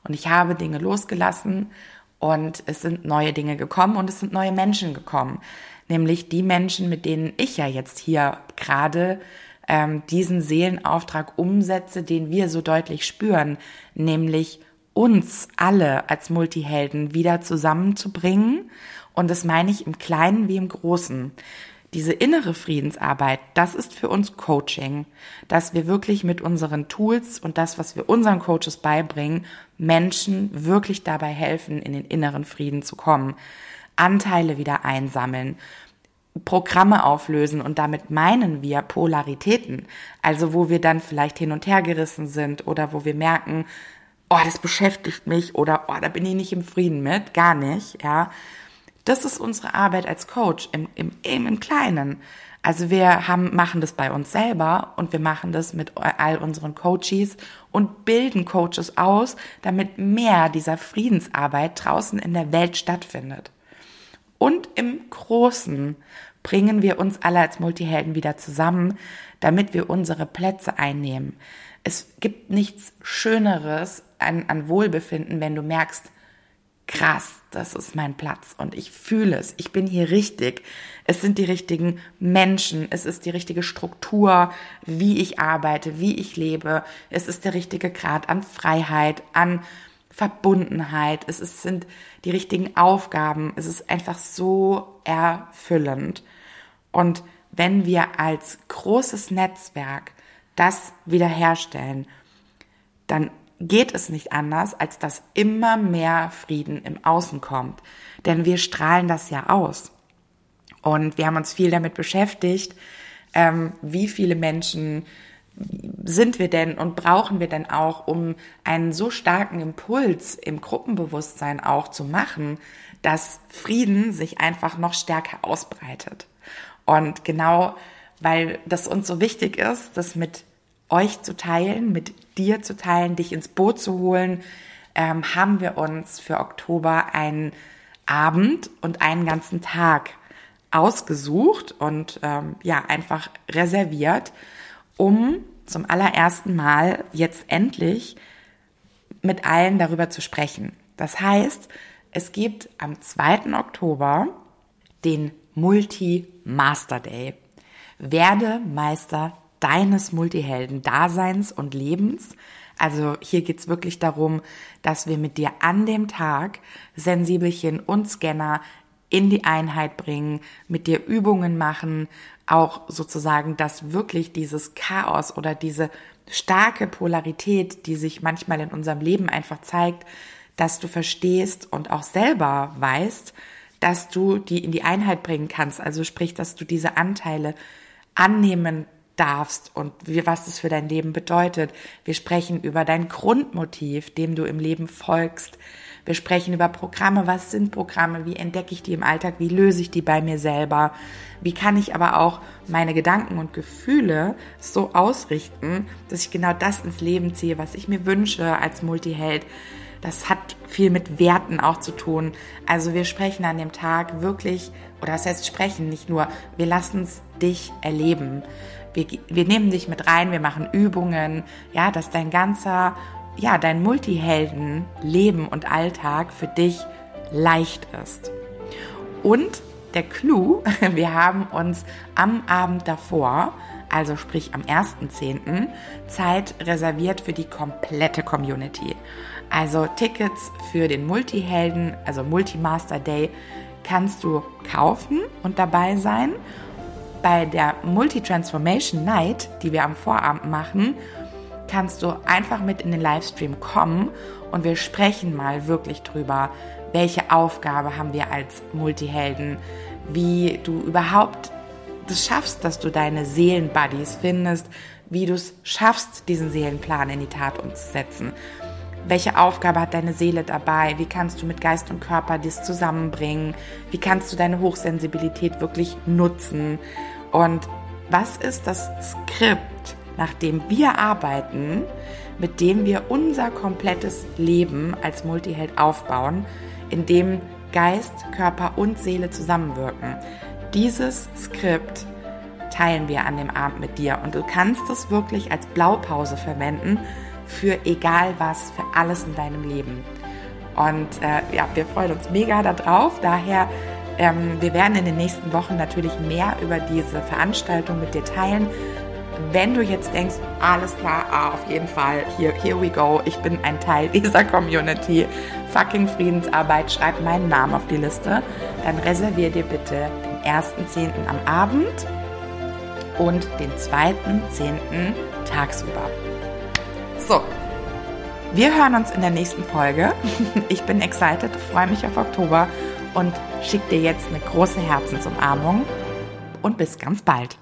Und ich habe Dinge losgelassen und es sind neue Dinge gekommen und es sind neue Menschen gekommen nämlich die Menschen, mit denen ich ja jetzt hier gerade ähm, diesen Seelenauftrag umsetze, den wir so deutlich spüren, nämlich uns alle als Multihelden wieder zusammenzubringen. Und das meine ich im Kleinen wie im Großen. Diese innere Friedensarbeit, das ist für uns Coaching, dass wir wirklich mit unseren Tools und das, was wir unseren Coaches beibringen, Menschen wirklich dabei helfen, in den inneren Frieden zu kommen. Anteile wieder einsammeln, Programme auflösen und damit meinen wir Polaritäten, also wo wir dann vielleicht hin und her gerissen sind oder wo wir merken, oh, das beschäftigt mich oder oh, da bin ich nicht im Frieden mit, gar nicht, ja. Das ist unsere Arbeit als Coach im, im, im Kleinen. Also wir haben, machen das bei uns selber und wir machen das mit all unseren Coaches und bilden Coaches aus, damit mehr dieser Friedensarbeit draußen in der Welt stattfindet. Und im Großen bringen wir uns alle als Multihelden wieder zusammen, damit wir unsere Plätze einnehmen. Es gibt nichts Schöneres an, an Wohlbefinden, wenn du merkst, krass, das ist mein Platz und ich fühle es, ich bin hier richtig. Es sind die richtigen Menschen, es ist die richtige Struktur, wie ich arbeite, wie ich lebe. Es ist der richtige Grad an Freiheit, an Verbundenheit, es ist, sind die richtigen Aufgaben, es ist einfach so erfüllend. Und wenn wir als großes Netzwerk das wiederherstellen, dann geht es nicht anders, als dass immer mehr Frieden im Außen kommt. Denn wir strahlen das ja aus. Und wir haben uns viel damit beschäftigt, ähm, wie viele Menschen sind wir denn und brauchen wir denn auch, um einen so starken Impuls im Gruppenbewusstsein auch zu machen, dass Frieden sich einfach noch stärker ausbreitet. Und genau weil das uns so wichtig ist, das mit euch zu teilen, mit dir zu teilen, dich ins Boot zu holen, ähm, haben wir uns für Oktober einen Abend und einen ganzen Tag ausgesucht und ähm, ja einfach reserviert, um zum allerersten Mal jetzt endlich mit allen darüber zu sprechen. Das heißt, es gibt am 2. Oktober den Multi-Master Day. Werde Meister deines Multihelden-Daseins und Lebens. Also hier geht's wirklich darum, dass wir mit dir an dem Tag Sensibelchen und Scanner in die Einheit bringen, mit dir Übungen machen, auch sozusagen, dass wirklich dieses Chaos oder diese starke Polarität, die sich manchmal in unserem Leben einfach zeigt, dass du verstehst und auch selber weißt, dass du die in die Einheit bringen kannst. Also sprich, dass du diese Anteile annehmen darfst und wie, was das für dein Leben bedeutet. Wir sprechen über dein Grundmotiv, dem du im Leben folgst. Wir sprechen über Programme. Was sind Programme? Wie entdecke ich die im Alltag? Wie löse ich die bei mir selber? Wie kann ich aber auch meine Gedanken und Gefühle so ausrichten, dass ich genau das ins Leben ziehe, was ich mir wünsche als Multiheld? Das hat viel mit Werten auch zu tun. Also wir sprechen an dem Tag wirklich, oder das heißt sprechen nicht nur, wir lassen es dich erleben. Wir, wir nehmen dich mit rein, wir machen Übungen, ja, dass dein ganzer, ja, dein Multihelden-Leben und Alltag für dich leicht ist. Und der Clou, <laughs> wir haben uns am Abend davor, also sprich am 1.10., Zeit reserviert für die komplette Community. Also Tickets für den Multihelden, also Multimaster Day, kannst du kaufen und dabei sein. Bei der Multi-Transformation Night, die wir am Vorabend machen, kannst du einfach mit in den Livestream kommen und wir sprechen mal wirklich drüber, welche Aufgabe haben wir als Multihelden, wie du überhaupt das schaffst, dass du deine Seelenbuddies findest, wie du es schaffst, diesen Seelenplan in die Tat umzusetzen. Welche Aufgabe hat deine Seele dabei? Wie kannst du mit Geist und Körper das zusammenbringen? Wie kannst du deine Hochsensibilität wirklich nutzen? Und was ist das Skript, nach dem wir arbeiten, mit dem wir unser komplettes Leben als Multiheld aufbauen, in dem Geist, Körper und Seele zusammenwirken? Dieses Skript teilen wir an dem Abend mit dir und du kannst es wirklich als Blaupause verwenden für egal was, für alles in deinem Leben. Und äh, ja, wir freuen uns mega darauf. Daher, ähm, wir werden in den nächsten Wochen natürlich mehr über diese Veranstaltung mit dir teilen. Wenn du jetzt denkst, alles klar, ah, auf jeden Fall, here, here we go, ich bin ein Teil dieser Community, fucking Friedensarbeit, schreib meinen Namen auf die Liste, dann reservier dir bitte den 1.10. am Abend und den 2.10. tagsüber. So, wir hören uns in der nächsten Folge. <laughs> Ich bin excited, freue mich auf Oktober und schicke dir jetzt eine große Herzensumarmung und bis ganz bald.